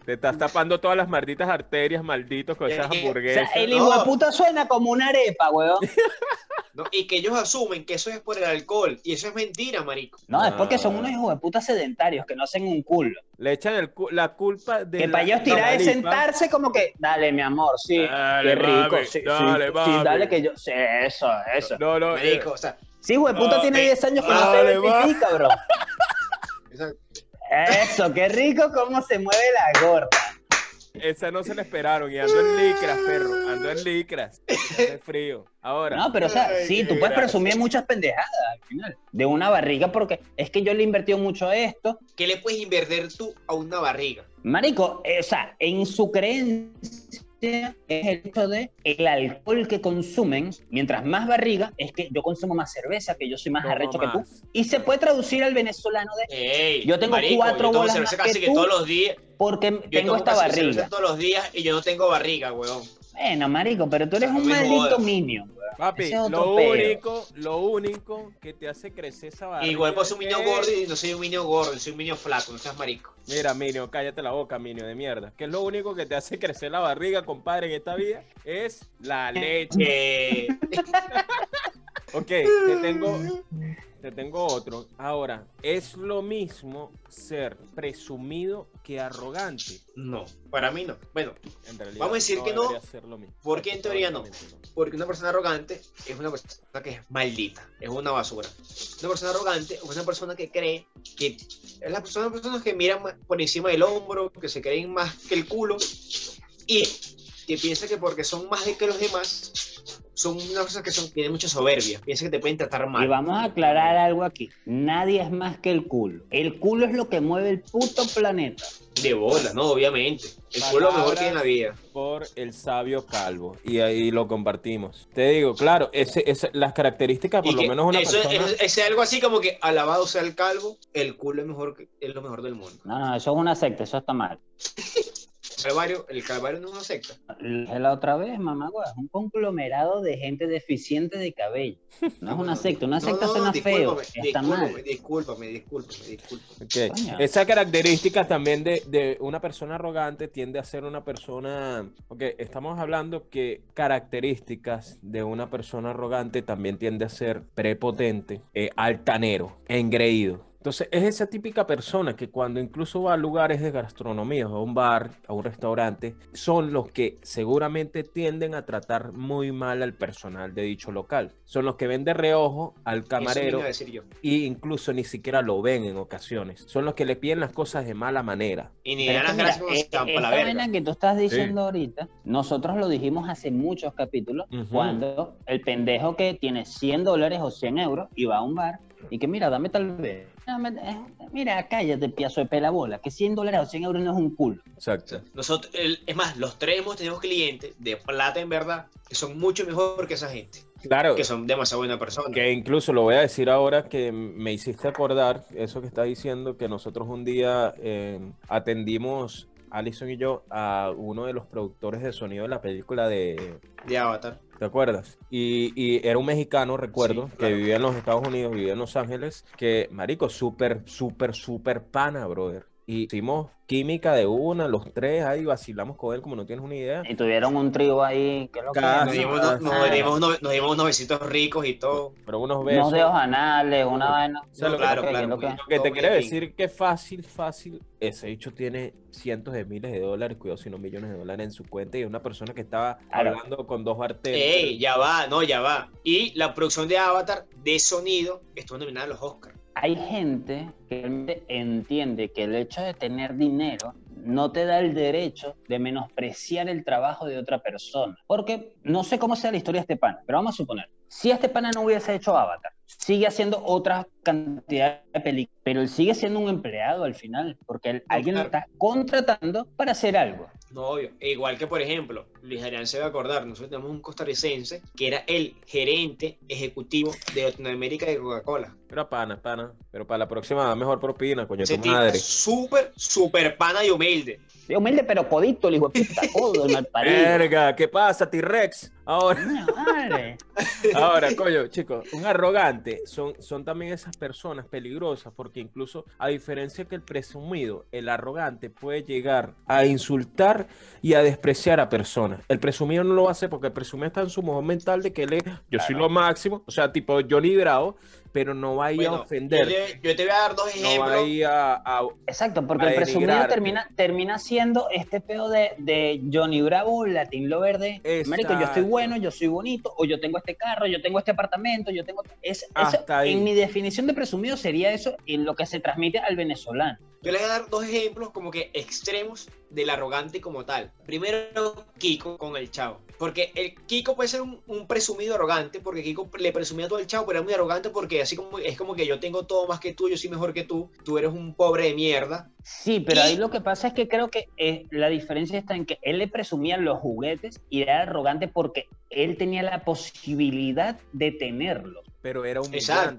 Te estás tapando todas las malditas arterias, malditos, con Es esas que- O sea, hamburguesas. el No. hijo de puta suena como una arepa, weón. ¿no? Y que ellos asumen que eso es por el alcohol. Y eso es mentira, marico. No, es porque Ah. son unos hijos de puta sedentarios que no hacen un culo. Le echan el cu- la culpa de. Que la- para ellos tirar es sentarse como que, dale, mi amor, sí, Dale, qué rico, mami, sí, sí, dale, sí, mami. dale que yo, sí, eso, eso. No, no, eh, Marico, o sea, Sí, hijo de puta Ah, tiene eh, 10 años que no se ve pipí, cabrón. esa- Eso, qué rico cómo se mueve la gorda. esa no se la esperaron. Y ando en licras, perro. Ando en licras. Hace frío. Ahora. No, pero o sea, sí, tú puedes presumir muchas pendejadas al final. De una barriga, porque es que yo le he invertido mucho a esto. ¿Qué le puedes invertir tú a una barriga? Marico, eh, o sea, en su creencia es el hecho de el alcohol que consumen, mientras más barriga, es que yo consumo más cerveza, que yo soy más arrecho que tú. Y se puede traducir al venezolano de Ey, Yo tengo marico, cuatro yo tomo bolas cerveza más casi que que tú. todos los días. porque Yo tengo esta casi cerveza barriga. todos los días y yo no tengo barriga, weón. Bueno, marico, pero tú eres un maldito minion. Papi, es lo pedo. único, lo único que te hace crecer esa barriga. Igual pues un niño es- gordo y no soy un niño gordo, soy un niño flaco, no seas marico. Mira, Minio, cállate la boca, Minio, de mierda. Que es lo único que te hace crecer la barriga, compadre, en esta vida, es la leche. Eh, Ok, te tengo, te tengo otro. Ahora, es lo mismo ser presumido que arrogante. no, para mí no. Bueno, En realidad, Vamos a decir que no, debería ser lo mismo. ¿por qué en teoría no? Porque una persona arrogante es una persona que es maldita, es una basura. Una persona arrogante es una persona que cree que es la persona, personas que miran por encima del hombro, que se creen más que el culo y que piensa que porque son más de que los demás son unas personas que son, tienen mucha soberbia, piensan que te pueden tratar Y mal. vamos a aclarar algo aquí. Nadie es más que el culo. El culo es lo que mueve el puto planeta. De bola, no, obviamente. El culo es lo mejor que hay en la vida. Por el sabio calvo. Y ahí lo compartimos. Te digo, claro, ese, ese- las características, por Y lo que menos una eso es- persona. es, es algo así como que alabado sea el calvo, el culo es mejor que- es lo mejor del mundo. No, no, eso es una secta, eso está mal. Calvario, el calvario no es una secta. La otra vez, mamá, güey, es un conglomerado de gente deficiente de cabello. No es una secta, una No, secta no, suena feo, está mal. Discúlpame, discúlpame, discúlpame. Ok. Coño. Esa característica también de, de una persona arrogante tiende a ser una persona. Ok, estamos hablando que características de una persona arrogante también tiende a ser prepotente, eh, altanero, engreído. Entonces, es esa típica persona que cuando incluso va a lugares de gastronomía, a un bar, a un restaurante, son los que seguramente tienden a tratar muy mal al personal de dicho local. Son los que ven de reojo al camarero y incluso ni siquiera lo ven en ocasiones. Son los que le piden las cosas de mala manera. Y ni Pero dan las gracias eh, la esta verga. que tú estás diciendo ahorita, nosotros lo dijimos hace muchos capítulos, cuando el pendejo que tiene 100 dólares o 100 euros y va a un bar, Y que mira, dame tal vez. Dame- eh, Mira, cállate, piazo de pelabola, que 100 dólares o 100 euros no es un culo. Exacto. Nosotros, el- es más, los tres hemos tenido clientes de plata en verdad que son mucho mejor que esa gente, Claro, que son demasiado buena persona. que incluso lo voy a decir ahora que me hiciste acordar eso que está diciendo, que nosotros un día eh, atendimos, Alison y yo, a uno de los productores de sonido de la película de... De Avatar. ¿Te acuerdas? Y, y era un mexicano, recuerdo, Sí, que vivía en los Estados Unidos, vivía en Los Ángeles, que, marico, súper, súper, súper pana, brother. Y hicimos química de una, los tres, ahí vacilamos con él como no tienes una idea. Y tuvieron un trío ahí, que lo que Nos dimos, unos- nos, dimos unos, nos dimos unos besitos ricos y todo. Pero unos besos. unos dedos anales, una vaina. O sea, lo que- claro, Ok, claro. lo que- Lo que te quiero de decir que fácil, fácil, ese hecho tiene cientos de miles de dólares, cuidado si no millones de dólares en su cuenta y es una persona que estaba Claro. hablando con dos bartenders. Ey, ya va, no, ya va. Y la producción de Avatar de sonido estuvo nominada a los Oscars. Hay gente que realmente entiende que el hecho de tener dinero no te da el derecho de menospreciar el trabajo de otra persona. Porque no sé cómo sea la historia de este pana, pero vamos a suponer, si este pana no hubiese hecho Avatar, sigue haciendo otra cantidad de películas, pero él sigue siendo un empleado al final, porque él- alguien lo está contratando para hacer algo. No, obvio. E igual que, por ejemplo, Luis Adrián se va a acordar, nosotros tenemos un costarricense que era el gerente ejecutivo de Latinoamérica de Coca-Cola. Pero pana, pana. Pero para la próxima mejor propina, coño, Ese tu madre. súper, súper pana y humilde. Sí, Humilde pero codito, el hijo de puta, codo, mal parido. Verga, ¿qué pasa, T-Rex? Ahora, madre. ahora, coño, chicos, un arrogante son, son también esas personas peligrosas porque incluso a diferencia que el presumido, el arrogante puede llegar a insultar y a despreciar a personas. El presumido no lo hace porque el presumido está en su modo mental de que él es, yo soy lo máximo, o sea, tipo Johnny Bravo, pero no va a ir a ofender, Yo, te- yo te voy a dar dos no va ejemplos. a ir a, a- Exacto, porque a el presumido termina, termina siendo este peo de, de Johnny Bravo, Latin Lover de Marico, yo estoy. Bueno, yo soy bonito, o yo tengo este carro, yo tengo este apartamento, yo tengo. Es, eso- en mi definición de presumido sería eso en lo que se transmite al venezolano. Yo les voy a dar dos ejemplos como que extremos del arrogante como tal. Primero, Kiko con el chavo. Porque el Kiko puede ser un, un presumido arrogante, porque Kiko le presumía todo el chavo, pero era muy arrogante porque así como es como que yo tengo todo más que tú, yo soy mejor que tú, tú eres un pobre de mierda. Sí, pero Y- ahí lo que pasa es que creo que eh, la diferencia está en que él le presumía los juguetes y era arrogante porque él tenía la posibilidad de tenerlos. pero era humillante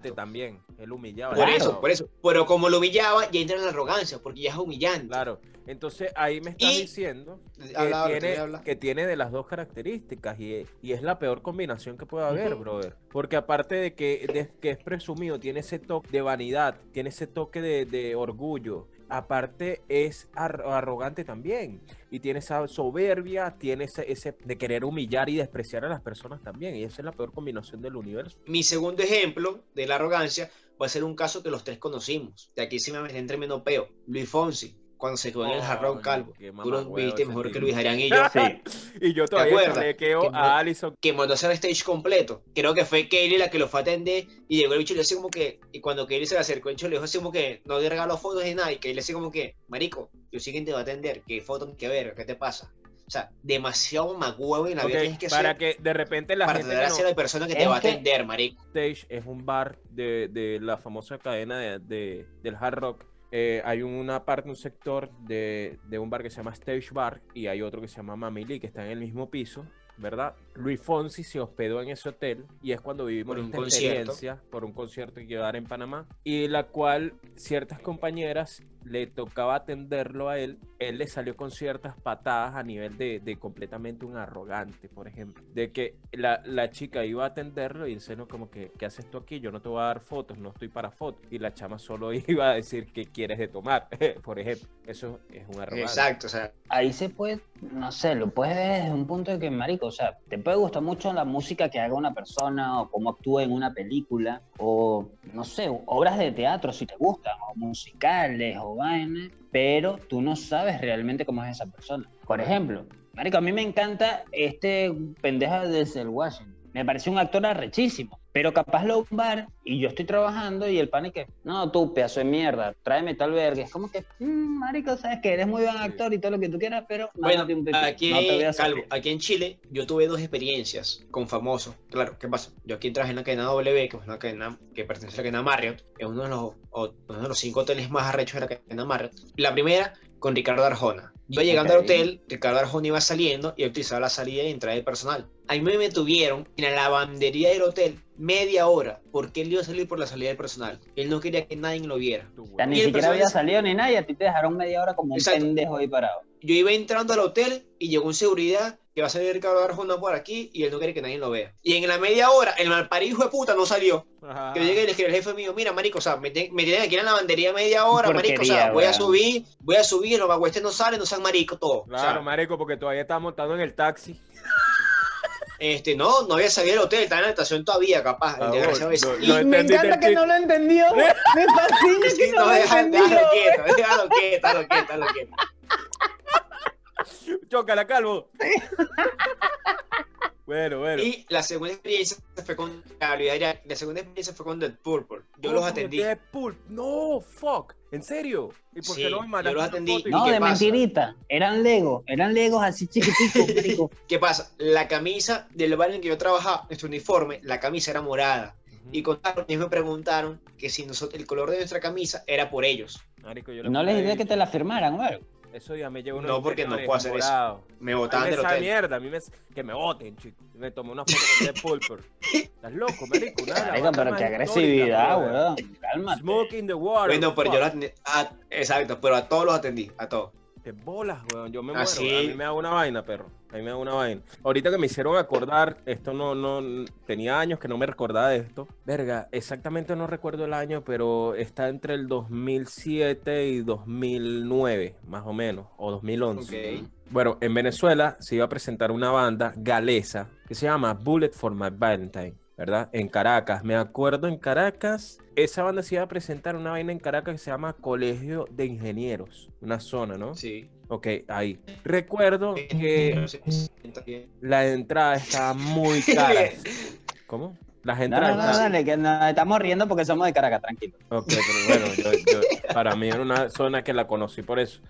Exacto. también, él humillaba. Por Claro. eso, por eso. Pero como lo humillaba, ya entra en la arrogancia, porque ya es humillante. Claro, entonces ahí me estás Y- diciendo que, Habla, tiene, que tiene de las dos características y, y es la peor combinación que puede haber, brother. Porque aparte de que, de que es presumido, tiene ese toque de vanidad, tiene ese toque de, de orgullo. Aparte es ar- arrogante también y tiene esa soberbia, tiene ese, ese de querer humillar y despreciar a las personas también y esa es la peor combinación del universo. Mi segundo ejemplo de la arrogancia va a ser un caso que los tres conocimos. De aquí sí me metí en tremendo peo. Luis Fonsi, cuando se quedó en el Rock Coño, Calvo. qué Tú los viste mejor que. Luis Adrián y yo. y yo todavía acuerdas? chalequeo Que no- a Allison que mandó a hacer stage completo. Creo que fue Kelly la que lo fue a atender y llegó el bicho y le dice como que, y cuando Kelly se le acercó, el bicho le dijo así como que no le regaló fotos de nada y que le dice como que, marico, yo sí que te voy a atender, ¿qué fotos que ver? ¿Qué te pasa? O sea, demasiado huevo en la vida Ok, tienes que para ser que de repente la para gente hacia no- la persona que te va a atender, marico. Stage es un bar de, de la famosa cadena de, de- del hard rock. Eh, hay una parte, un sector de, de un bar que se llama Stage Bar y hay otro que se llama Mamili que está en el mismo piso, ¿verdad? Luis Fonsi se hospedó en ese hotel y es cuando vivimos Por un esta concierto. experiencia por un concierto que iba a dar en Panamá y la cual ciertas compañeras le tocaba atenderlo a él, él le salió con ciertas patadas a nivel de, de completamente un arrogante, por ejemplo, de que la, la chica iba a atenderlo y dice, no, como que, ¿qué haces tú aquí? Yo no te voy a dar fotos, no estoy para fotos. Y la chama solo iba a decir qué quieres de tomar, por ejemplo. Eso es un arrogante. Exacto, o sea, Ahí se puede, no sé, lo puedes ver desde un punto de que, marico, o sea, te puede gustar mucho la música que haga una persona o cómo actúa en una película o, no sé, obras de teatro si te gustan o musicales o vainas, pero tú no sabes realmente cómo es esa persona. Por ejemplo, marico, a mí me encanta este pendeja de el Washington. Me parece un actor arrechísimo. Pero capaz lo bar y yo estoy trabajando y el pan y que, no, tú, pedazo de mierda, tráeme tal verga. Es como que, "Mm, marico, sabes que eres muy buen actor y todo lo que tú quieras, pero Bueno, un pipí, aquí, no te Calvo, servir". aquí en Chile yo tuve dos experiencias con famosos. Claro, ¿qué pasa? Yo aquí trabajé en la cadena W, que es una cadena que pertenece a la cadena Marriott, es uno de los, uno de los cinco hoteles más arrechos de la cadena Marriott. La primera con Ricardo Arjona. Yo llegando al hotel, Ricardo Arjona iba saliendo y utilizaba la salida y entrada de personal. A mí me tuvieron en la lavandería del hotel media hora porque él iba a salir por la salida del personal. Él no quería que nadie lo viera. O sea, ni siquiera había salido ni nada y a ti te dejaron media hora como un Exacto. pendejo ahí parado. yo iba entrando al hotel y llegó un seguridad que va a salir Ricardo Arjona por aquí y él no quiere que nadie lo vea. Y en la media hora, el malparido hijo de puta no salió. Ajá. Que yo llegué y le dije al jefe mío, mira, marico, o sea, me, ten- me tienen aquí en la lavandería media hora, marico, o sea, voy a subir, voy a subir, los magüestes no salen, no sean marico, todo. O Claro, sea, marico, porque todavía estaba montando en el taxi. Este, no, no había salido del hotel, estaba en la estación todavía, capaz, Ah, bueno, no, Y- no entendiste el chiste. lo entendió. Me fascina Sí, no, deja- déjalo quieto, déjalo quieto, déjalo quieto, déjalo quieto. Chócala, calvo. bueno, bueno. Y la segunda experiencia fue con y la segunda experiencia fue con Dead Purple. Yo los ¿Cómo atendí. Deadpool? No, fuck. ¿En serio? ¿Y por qué Sí, no me yo los atendí. y- No, de pasa? mentirita. Eran Legos, eran Legos así chiquiticos. ¿Qué pasa? La camisa del bar en que yo trabajaba, nuestro uniforme, la camisa era morada. Y con Carlos ellos me preguntaron que si nosotros, el color de nuestra camisa era por ellos. Marico, yo Y no les ahí. que te la firmaran, güey. Eso ya me llegó unos No, porque no puedo hacer eso. Me botaban del esa hotel. mierda, a mí me... Que me voten, chico. Me tomé una foto de Pulper. ¿Estás loco, marico? Bandas pero qué agresividad, weón. Cálmate. Smoke in the water. Bueno, pero yo los atendí. a- exacto, pero a todos los atendí, a todos. Qué bolas, weón. Yo me muero. A mí me da una vaina, perro. A mí me da una vaina. Ahorita que me hicieron acordar, esto no, no, tenía años que no me recordaba de esto. Verga, exactamente no recuerdo el año, pero está entre el 2007 y 2009, más o menos, o 2011. Ok. Bueno, en Venezuela se iba a presentar una banda galesa que se llama Bullet for My Valentine, ¿verdad? En Caracas. Me acuerdo en Caracas, esa banda se iba a presentar una vaina en Caracas que se llama Colegio de Ingenieros, una zona, ¿no? Sí. Ok, ahí. Recuerdo que la entrada estaba muy cara. ¿Cómo? Las No, entradas. no, no, dale, que nos estamos riendo porque somos de Caracas, tranquilo. Ok, pero bueno, yo- yo- para mí era una zona que la conocí por eso.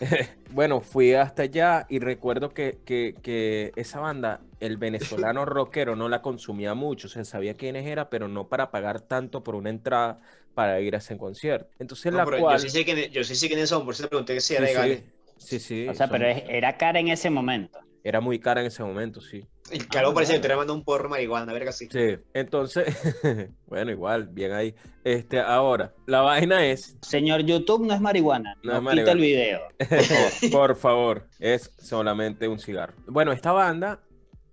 bueno, fui hasta allá y recuerdo que, que- que esa banda, el venezolano rockero, no la consumía mucho, o sea, sabía quiénes era, pero no para pagar tanto por una entrada para ir a ese concierto. Entonces, No, la cual... yo, sí sé quiénes, yo sí sé quiénes son, por eso te pregunté que si era Sí, de Gales. sí, sí, sí, O sea, son- pero era cara en ese momento. Era muy cara en ese momento, sí. El calor Ah, parece que te mandando un porro marihuana, verga así. Sí, entonces, bueno, igual, bien ahí. Este, ahora, la vaina es, Señor YouTube no es marihuana. No No, es quita el video. por favor, es solamente un cigarro. Bueno, esta banda,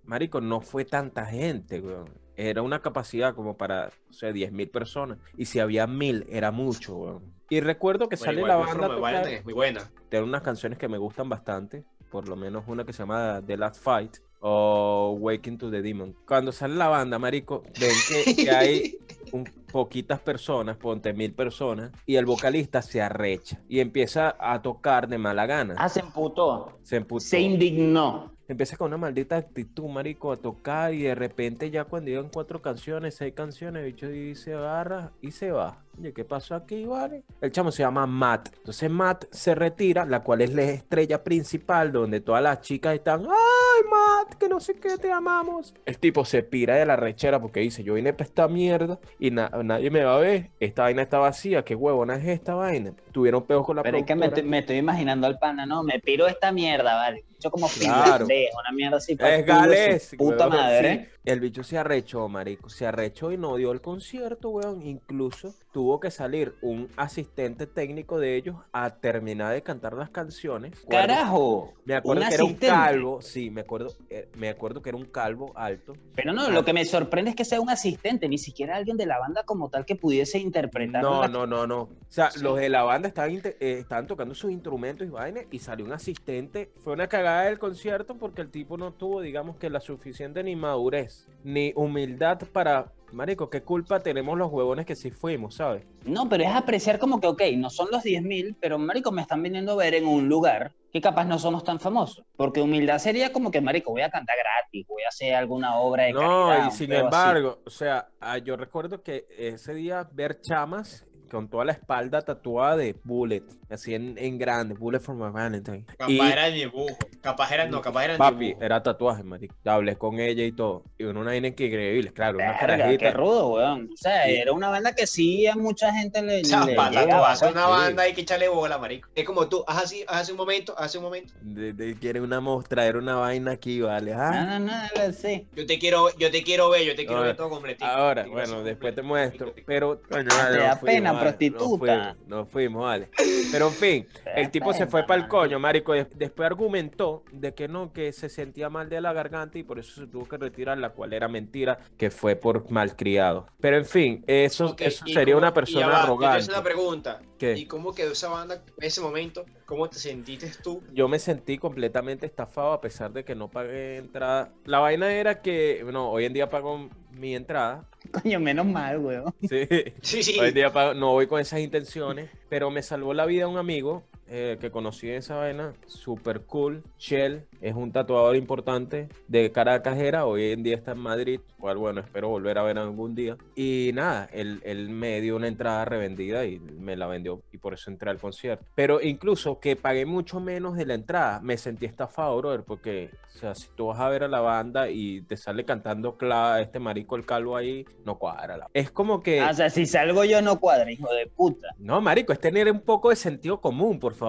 marico, no fue tanta gente, weón. Era una capacidad como para, o sea, 10.000 personas. Y si había mil, era mucho, weón. Y recuerdo que Bueno, sale igual, la banda tocar- es muy buena. tiene unas canciones que me gustan bastante, por lo menos una que se llama The Last Fight o Waking to the Demon. Cuando sale la banda, marico, ven que, que hay un, poquitas personas, ponte mil personas, y el vocalista se arrecha y empieza a tocar de mala gana. Ah, se emputó. se emputó. Se indignó. Empieza con una maldita actitud, marico, a tocar y de repente ya cuando llegan cuatro canciones, seis canciones, el bicho se agarra y se va. Oye, ¿qué pasó aquí, vale? El chamo se llama Matt. Entonces Matt se retira, la cual es la estrella principal, donde todas las chicas están, ¡ay, Matt! Que no sé qué, te amamos. El tipo se pira de la rechera porque dice, yo vine para esta mierda y na- nadie me va a ver. Esta vaina está vacía, ¿qué huevona es esta vaina? Tuvieron peos con la Pero es que me estoy imaginando al pana, no, me piro esta mierda, vale. Como Claro. finlandés, una mierda así. pa' Es galés. Puta madre. sí. El bicho se arrechó, marico. Se arrechó y no dio el concierto, weón. Incluso tuvo que salir un asistente técnico de ellos a terminar de cantar las canciones. Carajo. Me acuerdo que era un calvo. Sí, me acuerdo, eh, me acuerdo que era un calvo alto. Pero no, lo que me sorprende es que sea un asistente, ni siquiera alguien de la banda como tal que pudiese interpretar. No, la- no, no, no. O sea, Sí. los de la banda estaban, eh, estaban tocando sus instrumentos y vainas y salió un asistente. Fue una cagada del concierto porque el tipo no tuvo, digamos que la suficiente ni madurez ni humildad para marico, ¿qué culpa tenemos los huevones que sí fuimos, sabes? No, pero es apreciar como que, ok, no son los 10.000, pero marico, me están viniendo a ver en un lugar que capaz no somos tan famosos. Porque humildad sería como que, marico, voy a cantar gratis, voy a hacer alguna obra de No, caridad, y un sin así. embargo, o sea, ah, yo recuerdo que ese día ver chamas con toda la espalda tatuada de Bullet, así en, en grande, Bullet for my Valentine. Capaz Y, era el dibujo. Capaz era, no, capaz era el papi, dibujo. era tatuaje, marico. Ya hablé con ella y todo. Y uno una vaina que increíble, claro, una Verga, qué carajita. rudo, weón. O sea, Sí. era una banda que sí a mucha gente le, O sea, le para tatuarse una sí. banda hay que echarle bola, marico. Es como tú, haz así, haz así un momento, haz así un momento. De, de- quiere una mostra, era una vaina aquí, vale. Ah, No, no, no, no, sí. Yo te quiero, yo te quiero ver, yo te quiero ver todo completito. Ahora, bueno, después te muestro. Pero, coño, Ah, te da pena, prostituta. No fuimos, no fuimos, vale. Pero en fin, el tipo se fue para el coño, marico. Des- Después argumentó de que no, que se sentía mal de la garganta y por eso se tuvo que retirar, la cual era mentira, que fue por malcriado. Pero en fin, eso, Ok, eso ¿y sería cómo- una persona va, arrogante. una pregunta. ¿Qué? ¿Y cómo quedó esa banda en ese momento? ¿Cómo te sentiste tú? Yo me sentí completamente estafado a pesar de que no pagué entrada. La vaina era que, bueno, hoy en día pago mi entrada. Coño, menos mal, weón. Sí. Sí, sí. Hoy día no voy con esas intenciones, pero me salvó la vida un amigo eh, que conocí en esa vaina, super cool. Shell es un tatuador importante de Caracas, era, hoy en día está en Madrid, cual bueno, espero volver a ver algún día. Y nada, él, él me dio una entrada revendida y me la vendió y por eso entré al concierto. Pero incluso que pagué mucho menos de la entrada, me sentí estafado, brother, porque, o sea, si tú vas a ver a la banda y te sale cantando Cla- este marico el calvo ahí, no cuadra. la- Es como que... Ah, o sea, si salgo yo no cuadra, hijo de puta. No, marico, es tener un poco de sentido común, por favor.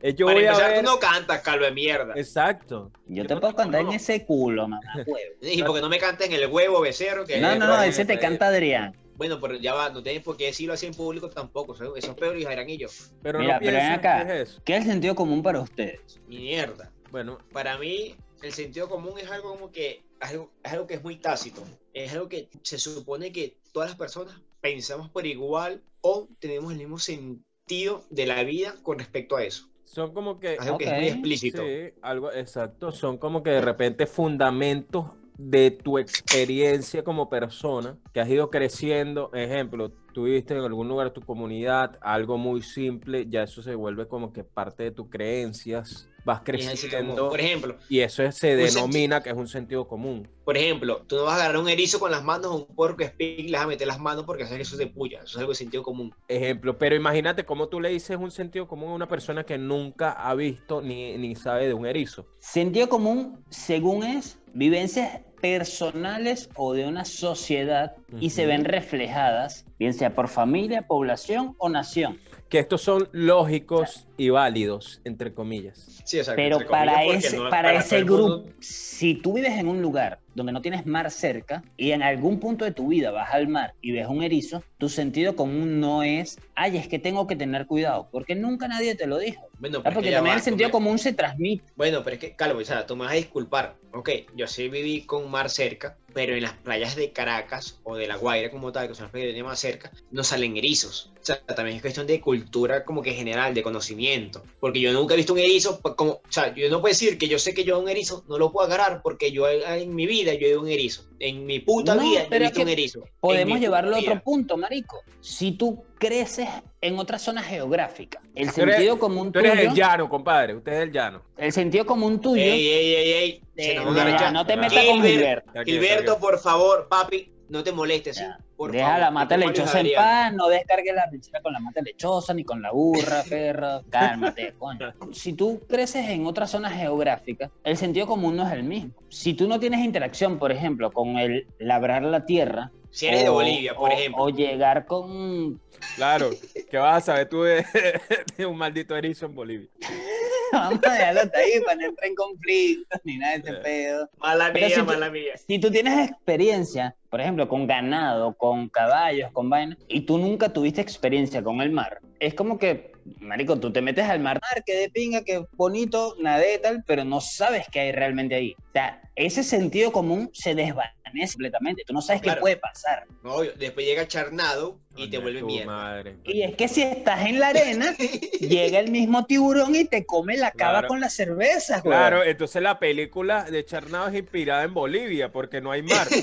Eh, Yo Para voy a empezar, ver... tú no cantas, calvo de mierda. Exacto. Yo te puedo cantar en ese culo, mamá, huevo. Y porque no me cantes en el huevo, becerro. Que No, no, no, ese te canta Adrián. Bueno, pero ya va, no tienes por qué decirlo así en público tampoco. ¿sabes? Eso es peor y Jairán y yo. Pero Mira, no pero ven acá. es eso. ¿Qué es el sentido común para ustedes? Mierda. Bueno, Para mí, el sentido común es algo como que algo, es algo que es muy tácito. Es algo que se supone que todas las personas pensamos por igual o tenemos el mismo sentido de la vida con respecto a eso. son como que... Algo que es muy explícito. Sí, algo exacto. Son como que de repente fundamentos de tu experiencia como persona, que has ido creciendo. Ejemplo, tú viviste en algún lugar de tu comunidad, algo muy simple, ya eso se vuelve como que parte de tus creencias. Vas creciendo Por ejemplo, y eso es- se denomina que es un sentido común. por ejemplo, tú no vas a agarrar un erizo con las manos o un porco speak y le vas a meter las manos porque sabes que eso es de puya. Eso es algo de sentido común. Ejemplo, pero imagínate cómo tú le dices un sentido común a una persona que nunca ha visto ni, ni sabe de un erizo. Sentido común, según es, vivencias personales o de una sociedad y se ven reflejadas, bien sea por familia, población o nación. Que estos son lógicos y válidos, entre comillas. Sí, exacto. Pero entre comillas, para ese, no- para todo ese mundo- grupo, si tú vives en un lugar donde no tienes mar cerca y en algún punto de tu vida vas al mar y ves un erizo, tu sentido común no es, ay, es que tengo que tener cuidado, porque nunca nadie te lo dijo. Bueno, pero Porque también va, el sentido me- común se transmite. Bueno, pero es que, Calvo, o sea, tú me vas a disculpar. Ok, yo sí viví con mar cerca, pero en las playas de Caracas o de La Guaira como tal, que son las playas que tenía más cerca, no salen erizos. O sea, también es cuestión de cultura como que general, de conocimiento. Porque yo nunca he visto un erizo, pues, como, o sea, yo no puedo decir que yo sé que yo un erizo no lo puedo agarrar porque yo en mi vida yo he un erizo. En mi puta No, vida yo he visto un erizo. Podemos llevarlo a otro punto, marico. Si tú creces en otra zona geográfica, el Tú eres- sentido común Tú eres tuyo, el llano, compadre. Usted es el llano. el sentido común tuyo, Ey, ey, ey, ey. ya, rechazar. no te metas con Gilbert, Gilberto. Gilberto, por favor, papi, no te molestes. Por Deja favor, la mata lechosa en paz, no descargues la lechera con la mata lechosa ni con la burra, perro. Cálmate, coño. Si tú creces en otra zona geográfica, el sentido común no es el mismo. Si tú no tienes interacción, por ejemplo, con el labrar la tierra, Si eres de Bolivia, por o- ejemplo. o llegar con Claro. ¿Qué vas a saber tú de, de un maldito erizo en Bolivia? Vamos a dejarlo hasta ahí para no entrar en conflictos ni nada de ese Eh. pedo. Mala Pero mía, si tú- mala mía. Si tú tienes experiencia, por ejemplo, con ganado, con caballos, con vainas, y tú nunca tuviste experiencia con el mar, es como que, marico, tú te metes al mar, mar, que de pinga, que bonito, nadé tal, pero no sabes qué hay realmente ahí. O sea, ese sentido común se desvanece completamente. Tú no sabes Claro. qué puede pasar. No, obvio, después llega Charnado y te vuelve mierda. madre. Y es que si estás en la arena, llega el mismo tiburón y te come la cava Claro. con las cervezas, güey. Claro, entonces la película de Charnado es inspirada en Bolivia porque no hay mar.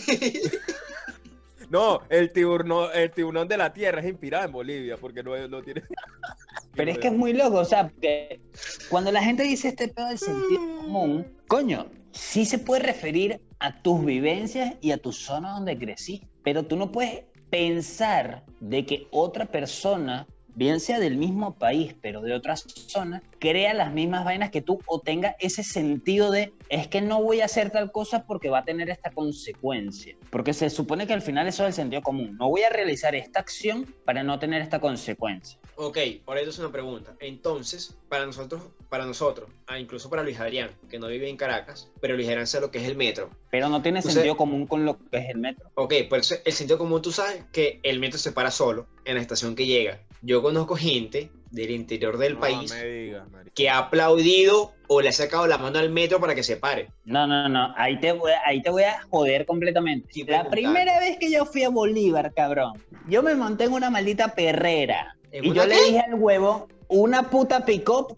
No, el tiburón, el tiburón de la tierra es inspirado en Bolivia, porque no, no tiene. Pero es que es muy loco, o sea, que cuando la gente dice este pedo del sentido común, coño, sí se puede referir a tus vivencias y a tu zona donde crecí, pero tú no puedes pensar de que otra persona bien sea del mismo país, pero de otra zona, crea las mismas vainas que tú o tenga ese sentido de es que no voy a hacer tal cosa porque va a tener esta consecuencia. Porque se supone que al final eso es el sentido común. No voy a realizar esta acción para no tener esta consecuencia. Ok, por eso es una pregunta. Entonces, para nosotros, para nosotros, ah, incluso para Luis Adrián, que no vive en Caracas, pero Luis Adrián sabe lo que es el metro. Pero no tiene sentido común con lo que es el metro. Ok, pues el sentido común tú sabes que el metro se para solo en la estación que llega. Yo conozco gente del interior del país que ha aplaudido o le ha sacado la mano al metro para que se pare. No, no, no, ahí te voy, ahí te voy a joder completamente. la primera vez que yo fui a Bolívar, cabrón, yo me monté en una maldita perrera. Y yo le dije al huevo, una puta pick-up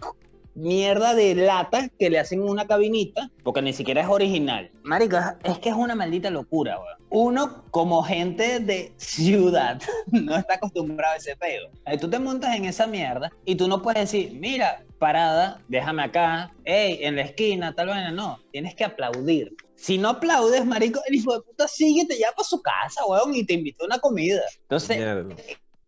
mierda de lata que le hacen una cabinita, porque ni siquiera es original. Marica, es que es una maldita locura, weón. Uno, como gente de ciudad, no está acostumbrado a ese pedo. Ahí tú te montas en esa mierda y tú no puedes decir, mira, parada, déjame acá, hey, en la esquina, tal vez no. Tienes que aplaudir. Si no aplaudes, marico, el hijo de puta sigue, te lleva para su casa, weón, y te invita a una comida. Entonces,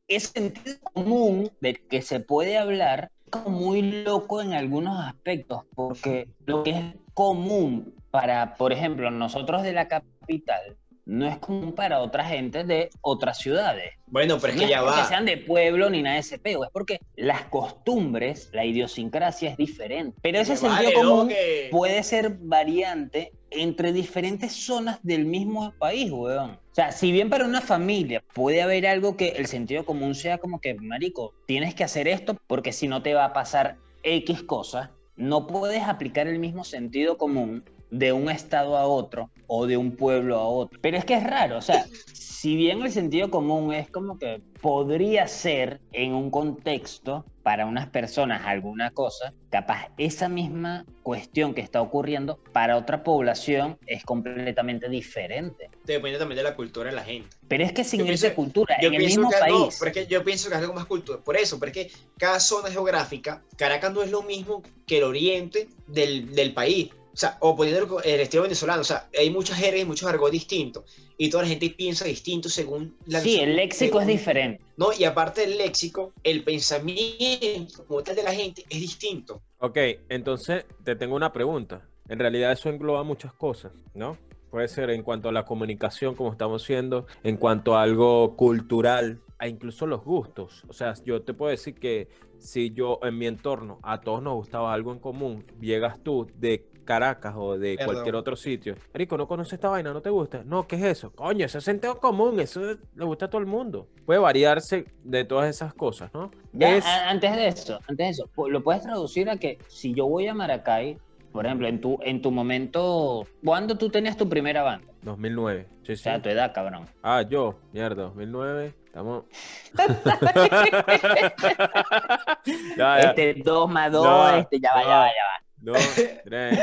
es sentido común de que se puede hablar muy loco en algunos aspectos, porque lo que es común para, por ejemplo, nosotros de la capital, no es común para otra gente de otras ciudades. Bueno, pero es que ya va. Que sean de pueblo ni nada de ese pego, es porque las costumbres, la idiosincrasia es diferente. Pero ese sentido común puede ser variante entre diferentes zonas del mismo país, weón. O sea, si bien para una familia puede haber algo que el sentido común sea como que, marico, tienes que hacer esto porque si no te va a pasar X cosa, no puedes aplicar el mismo sentido común de un estado a otro o de un pueblo a otro. Pero es que es raro, o sea, si bien el sentido común es como que podría ser en un contexto para unas personas alguna cosa, capaz esa misma cuestión que está ocurriendo para otra población es completamente diferente. Depende también de la cultura de la gente. Pero es que sin esa cultura, en el mismo país... No, pero es que yo pienso que es algo más cultural. Por eso, porque cada zona geográfica, Caracas no es lo mismo que el oriente del, del país. O sea, o poniendo el estilo venezolano, o sea, hay muchas jergas y muchos argot distintos y toda la gente piensa distinto según la... Sí, el léxico es diferente. No, y aparte del léxico, el pensamiento como tal de la gente es distinto. Ok, entonces te tengo una pregunta. En realidad eso engloba muchas cosas, ¿no? Puede ser en cuanto a la comunicación, como estamos haciendo, en cuanto a algo cultural, a incluso los gustos. O sea, yo te puedo decir que si yo en mi entorno a todos nos gustaba algo en común, llegas tú de Caracas o de cualquier otro sitio. Rico, ¿no conoces esta vaina? ¿No te gusta? No, ¿qué es eso? Coño, eso es sentido común, eso le gusta a todo el mundo. Puede variarse de todas esas cosas, ¿no? Antes de eso, antes de eso, lo puedes traducir a que si yo voy a Maracay, por ejemplo, en tu, en tu momento, ¿cuándo tú tenías tu primera banda? 2009. Sí, O sea, tu edad, cabrón. Ah, yo, mierda, 2009. Estamos. Este 2 más 2, este ya va, ya va, ya va. No, tres.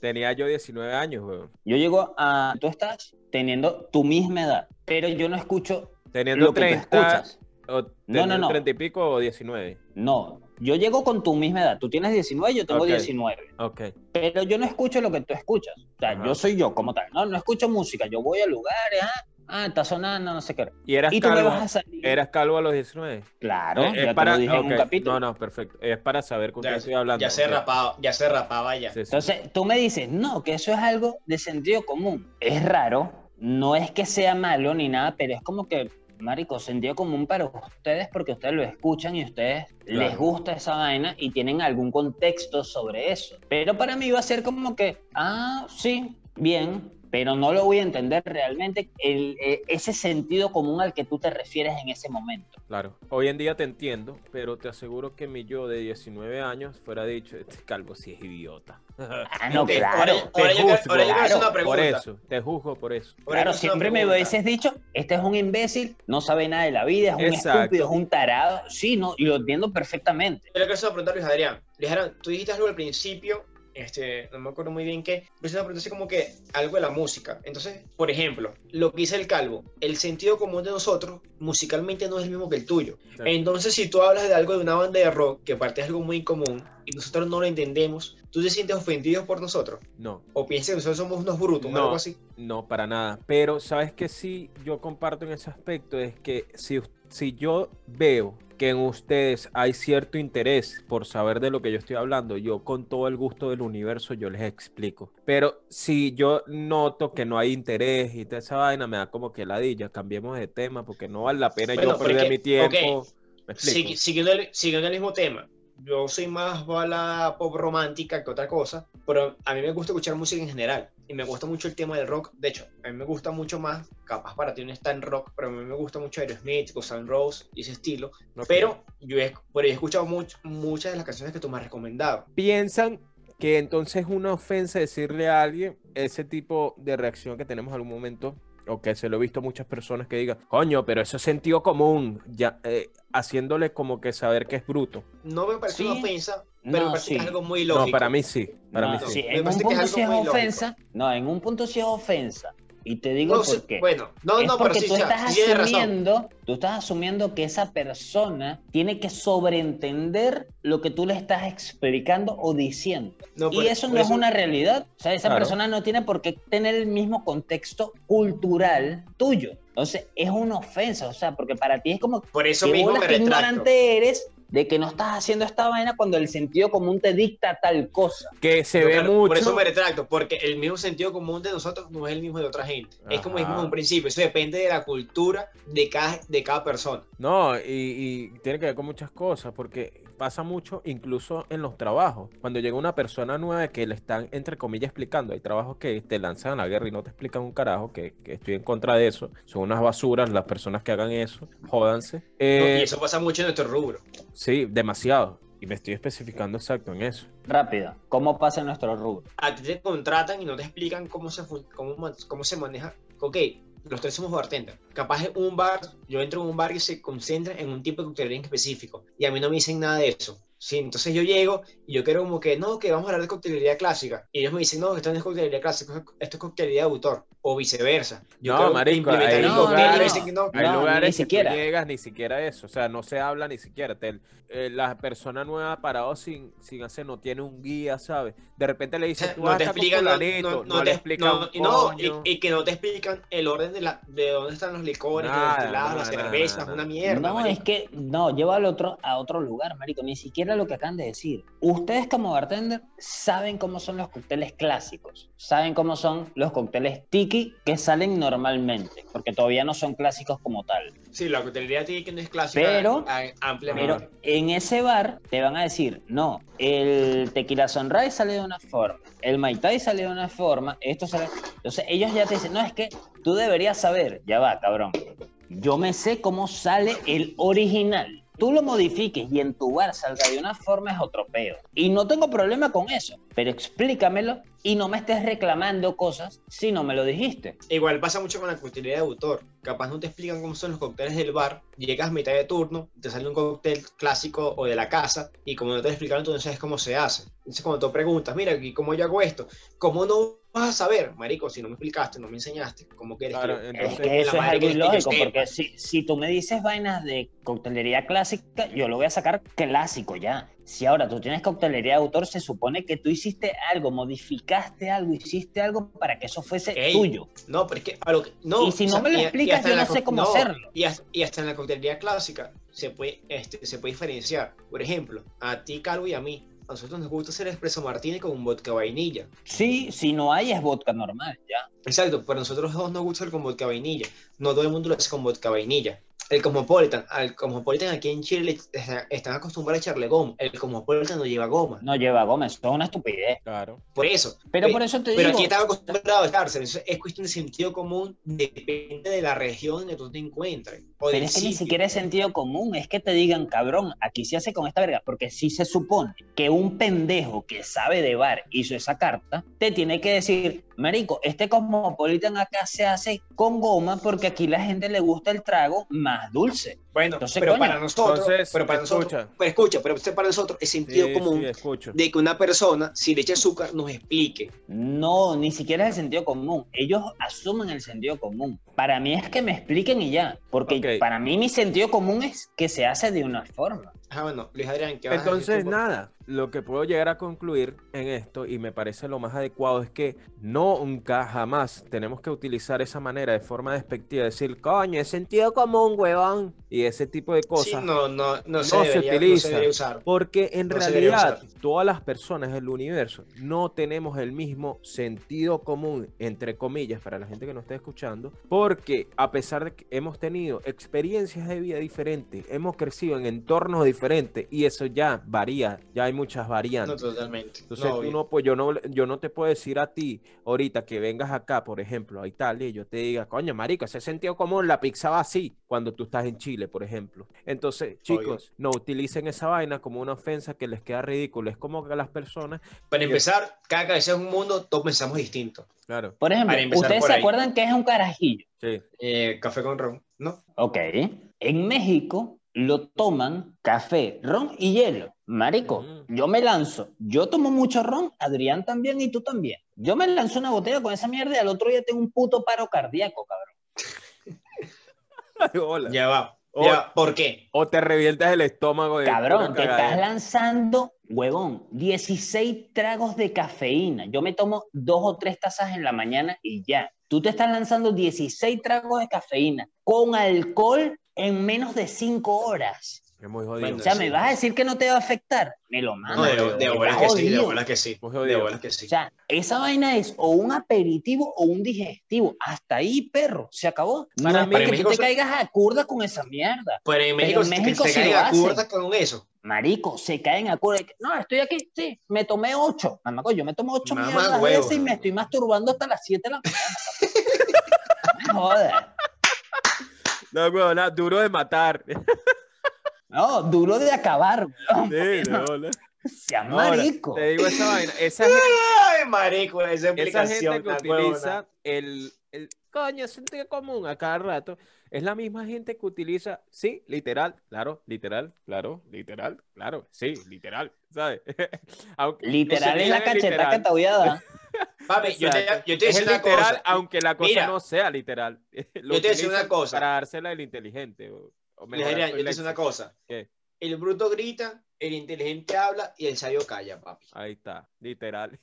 Tenía yo 19 años, weón. Yo llego a. Tú estás teniendo tu misma edad, pero yo no escucho. Teniendo 30. O no, no, no. 30 y pico o 19. No, yo llego con tu misma edad. Tú tienes 19, yo tengo 19. Ok. Pero yo no escucho lo que tú escuchas. O sea, yo soy yo como tal. No, no escucho música. Yo voy a lugares, ah, ah, está sonando, no sé qué. ¿Y eras, calvo, ¿eras calvo a los 19? Claro, eh, ya para, te lo dije en un capítulo. No, no, perfecto. Es para saber con quién estoy hablando. Ya se rapaba, ya se rapaba ya. Entonces, tú me dices, no, que eso es algo de sentido común. Es raro, no es que sea malo ni nada, pero es como que, marico, sentido común para ustedes porque ustedes lo escuchan y a ustedes les gusta esa vaina y tienen algún contexto sobre eso. Pero para mí va a ser como que, ah, sí, bien, pero no lo voy a entender realmente el, eh, ese sentido común al que tú te refieres en ese momento. Claro, hoy en día te entiendo, pero te aseguro que mi yo de 19 años fuera dicho, este calvo sí es idiota. Ah, no, claro. Te, juzgo, por eso, te juzgo por eso. Claro, siempre me hubieses dicho, este es un imbécil, no sabe nada de la vida, es un estúpido, es un tarado. Sí, no, y lo entiendo perfectamente. Yo le quiero preguntar Luis Adrián. Luis Adrián, tú dijiste algo al principio este, no me acuerdo muy bien qué, pero así como que algo de la música. Entonces, por ejemplo, lo que dice el calvo, el sentido común de nosotros musicalmente no es el mismo que el tuyo. Entonces, si tú hablas de algo de una banda de rock, que aparte es algo muy común, y nosotros no lo entendemos, ¿tú te sientes ofendido por nosotros? No, ¿O piensas que nosotros somos unos brutos o No. algo así? no, para nada. Pero, ¿sabes qué sí yo comparto en ese aspecto? Es que si, us- si yo veo que en ustedes hay cierto interés por saber de lo que yo estoy hablando, yo con todo el gusto del universo yo les explico. Pero si yo noto que no hay interés y toda esa vaina, me da como que ladilla, cambiemos de tema porque no vale la pena Bueno, yo perder porque- mi tiempo. ok, ¿Me explico? Sigui- siguiendo, el, siguiendo el mismo tema, yo soy más bala pop romántica que otra cosa, pero a mí me gusta escuchar música en general y me gusta mucho el tema del rock. De hecho, a mí me gusta mucho más, capaz para ti no está en rock, pero a mí me gusta mucho Aerosmith, Guns N' Roses y ese estilo. Ok. Pero yo he, pero he escuchado much- muchas de las canciones que tú me has recomendado. piensan que entonces es una ofensa decirle a alguien ese tipo de reacción que tenemos en algún momento, o que se lo he visto a muchas personas que digan, coño, pero eso es sentido común, ya, eh, haciéndole como que saber que es bruto. No me parece Sí. una ofensa, pero No, me parece sí. que es algo muy lógico. No, para mí sí, para No, mí sí. Me en un parece que es punto algo sí es muy lógico. ofensa. No, en un punto sí es ofensa. Y te digo No, por qué. bueno, no, es no, pero porque sí, tú sí, estás sí razón. asumiendo, tú estás asumiendo que esa persona tiene que sobreentender lo que tú le estás explicando o diciendo. No, y por- eso por no es una realidad. O sea, esa Claro. persona no tiene por qué tener el mismo contexto cultural tuyo. Entonces, es una ofensa. O sea, porque para ti es como Por eso que mismo me retracto. ignorante eres de que no estás haciendo esta vaina cuando el sentido común te dicta tal cosa. Que se ve claro, mucho. Por eso me retracto, porque el mismo sentido común de nosotros no es el mismo de otra gente. Es como dijimos en un principio, eso depende de la cultura de cada, de cada persona. No, y, y tiene que ver con muchas cosas, porque pasa mucho incluso en los trabajos. Cuando llega una persona nueva que le están, entre comillas, explicando, hay trabajos que te lanzan a la guerra y no te explican un carajo, que, que estoy en contra de eso. Son unas basuras las personas que hagan eso, jódanse. ¿no? Eh, y eso pasa mucho en nuestro rubro. Sí, demasiado. Y me estoy especificando exacto en eso. Rápido, ¿cómo pasa en nuestro rubro? A ti te contratan y no te explican cómo se, cómo, cómo se maneja. Ok, los tres somos bartender. Capaz un bar, yo entro en un bar y se concentra en un tipo de coctelería en específico. Y a mí no me dicen nada de eso. Sí, entonces yo llego y yo quiero como que, no, que vamos a hablar de coctelería clásica. Y ellos me dicen, no, que esto no es coctelería clásica, esto es coctelería de autor. O viceversa. Yo No, marico, hay No, y no, dicen que. Hay No, lugares ni que siquiera. tú llegas ni siquiera eso, o sea, no se habla ni siquiera. Te- eh, la persona nueva parado sin, sin hacer, no tiene un guía, ¿sabes? De repente le O dice, sea, no te explican, no, fulanito", no- no no le te- explican no, y no, y- que no te explican el orden de, la, de dónde están los licores, de Nada, los destilados, nada, las cervezas, nada. una mierda. no, marico. es que no, lleva al otro, a otro lugar, marico. Ni siquiera lo que acaban de decir. Ustedes como bartender saben cómo son los cócteles clásicos. Saben cómo son los cócteles tiki que salen normalmente. Porque todavía no son clásicos como tal. Sí, la coctelería que no es clásica Pero- a- ampliamente. Pero en ese bar te van a decir, no, el tequila sunrise sale de una forma, el mai tai sale de una forma, esto sale... Entonces ellos ya te dicen, no, es que tú deberías saber, ya va, cabrón, yo me sé cómo sale el original. Tú lo modifiques y en tu bar salga de una forma es otro peo. Y no tengo problema con eso, pero explícamelo y no me estés reclamando cosas si no me lo dijiste. Igual pasa mucho con la coctelería de autor. Capaz no te explican cómo son los cócteles del bar. Llegas a mitad de turno, te sale un cóctel clásico o de la casa, y como no te lo explicaron, tú no sabes cómo se hace. Entonces, cuando tú preguntas, mira, ¿y cómo yo hago esto? ¿Cómo no vas a saber, marico, si no me explicaste, no me enseñaste? ¿Cómo quieres Claro, que entonces- Es que eso es algo ilógico, porque si, si tú me dices vainas de coctelería clásica, yo lo voy a sacar clásico ya. Si ahora tú tienes coctelería de autor, se supone que tú hiciste algo, modificaste algo, hiciste algo para que eso fuese Ey, tuyo. No, pero es que no, Y si o no sea, me lo explicas, yo no sé cómo hacerlo. Y hasta, y hasta en la coctelería clásica se puede, este, se puede diferenciar. Por ejemplo, a ti, Calvo, y a mí, a nosotros nos gusta hacer espresso martini con un vodka vainilla. Sí, si no hay es vodka normal, ya. Exacto, pero a nosotros dos nos gusta el con vodka vainilla. No todo el mundo lo hace con vodka vainilla. El Cosmopolitan, al Cosmopolitan aquí en Chile está- están acostumbrados a echarle goma. El Cosmopolitan no lleva goma. No lleva Gómez, eso es una estupidez. Claro. Por eso. Pero Pe- por eso te Pero digo, aquí están acostumbrados a echarse. Es cuestión de sentido común. Depende de la región donde tú te encuentres. O Pero es que ni siquiera es sentido común, es que te digan, cabrón, aquí se hace con esta verga, porque si se supone que un pendejo que sabe de bar hizo esa carta, te tiene que decir, Marico, este Cosmopolitan acá se hace con goma porque aquí la gente le gusta el trago más dulce. Bueno, Entonces, pero coño, para nosotros, entonces, pero para escucha. nosotros, pero escucha, pero este para nosotros es sentido Sí, común sí, de que una persona, si le echa azúcar, nos explique. No, ni siquiera es el sentido común. Ellos asumen el sentido común. Para mí es que me expliquen y ya. Porque para mí mi sentido común es que se hace de una forma. Ah, bueno, Luis Adrián, ¿qué vas a Entonces, tú? nada, lo que puedo llegar a concluir en esto, y me parece lo más adecuado, es que nunca, jamás tenemos que utilizar esa manera de forma despectiva, decir, coño, es sentido común, huevón, y ese tipo de Sí, cosas. no, no, no, se, no se debería, no utiliza. se debería usar. Porque en No se realidad todas las personas del universo no tenemos el mismo sentido común, entre comillas, para la gente que nos está escuchando, porque a pesar de que hemos tenido experiencias de vida diferentes, hemos crecido en entornos diferentes y eso ya varía, ya hay muchas No, variantes. totalmente. Entonces, No, tú no, pues yo no, yo no te puedo decir a ti ahorita que vengas acá, por ejemplo, a Italia y yo te diga, coño, marico, ese sentido común, la pizza va así cuando tú estás en Chile, por ejemplo. Entonces, Obvio. chicos, no utilicen esa vaina como una ofensa que les queda ridículo. Es como que las personas, Para empezar, cada cabeza es un mundo, todos pensamos distinto. claro, Por ejemplo, ¿ustedes por se ahí. acuerdan que es un carajillo? sí, Eh, café con ron, ¿no? Ok. En México lo toman café, ron y hielo. Marico, yo me lanzo. Yo tomo mucho ron, Adrián también y tú también. Yo me lanzo una botella con esa mierda y al otro día tengo un puto paro cardíaco, cabrón. Hola. Ya va. Oh. Ya. ¿Por qué? O te revientas el estómago de Cabrón, te estás lanzando, huevón, 16 tragos de cafeína. Yo me tomo dos o tres tazas en la mañana y ya. Tú te estás lanzando 16 tragos de cafeína con alcohol en menos de 5 horas. Es muy jodido. Bueno, O sea, sí. ¿me vas a decir que no te va a afectar? Me lo mando. No, de, de bolas que sí, de bolas que sí. Muy De jodido. bolas que sí. O sea, esa vaina es o un aperitivo o un digestivo. Hasta ahí, perro, se acabó. No Para es mí- para que México tú te se- caigas a curda con esa mierda. Pero en México, en se- México se lo a curda con eso. Marico, se caen a curda. No, estoy aquí, sí, me tomé ocho. Mamaco, yo me tomo ocho Mamá mierdas huevo. y me estoy masturbando hasta las 7 de la mañana. No me jodas. No, weón, nada, duro de matar. No, duro de acabar, weón. Sí, de bola. Sea Ahora, marico. te digo esa vaina. Esa gente, Ay, marico, esa esa gente que utiliza el, el coño, sentido común a cada rato, es la misma gente que utiliza, sí, literal, claro, literal, claro, literal, claro, sí, literal, ¿sabes? Aunque, Literal es la diga cacheta literal. que te voy a dar. Papi, yo te, yo te es una literal, cosa. aunque la cosa Mira. no sea literal. Lo Yo te decía una cosa. Para dársela al inteligente. O, o yo te decía una cosa. ¿Qué? El bruto grita, el inteligente habla y el sabio calla, papi. Ahí está, literal.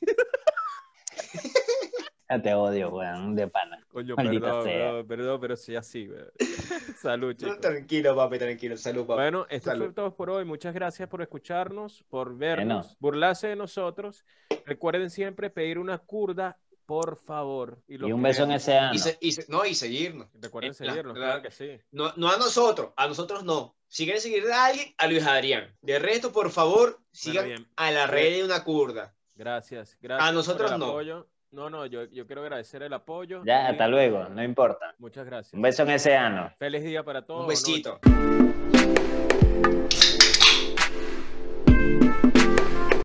Ya te odio, weón, de pana. Coño, Maldita perdón, sea. bro, perdón, pero sí así, weón. Salud, chicos. tranquilo, papi, tranquilo. Salud, papi. Bueno, esto Salud. fue todo por hoy. Muchas gracias por escucharnos, por vernos, burlarse de nosotros. Recuerden siempre pedir una curda, por favor. Y un beso en ese ano. Y, se- y se- no, y seguirnos. Recuerden Eh, la- seguirnos, la- claro que sí. No, no a nosotros, a nosotros no. Si quieren seguir a alguien, a Luis Adrián. De resto, por favor, sigan a la red de una curda. Gracias, gracias. por nosotros el no. apoyo. No, no, yo, yo quiero agradecer el apoyo. Ya, Y hasta luego, no importa. Muchas gracias. Un beso en ese ano. Feliz día para todos. Un besito.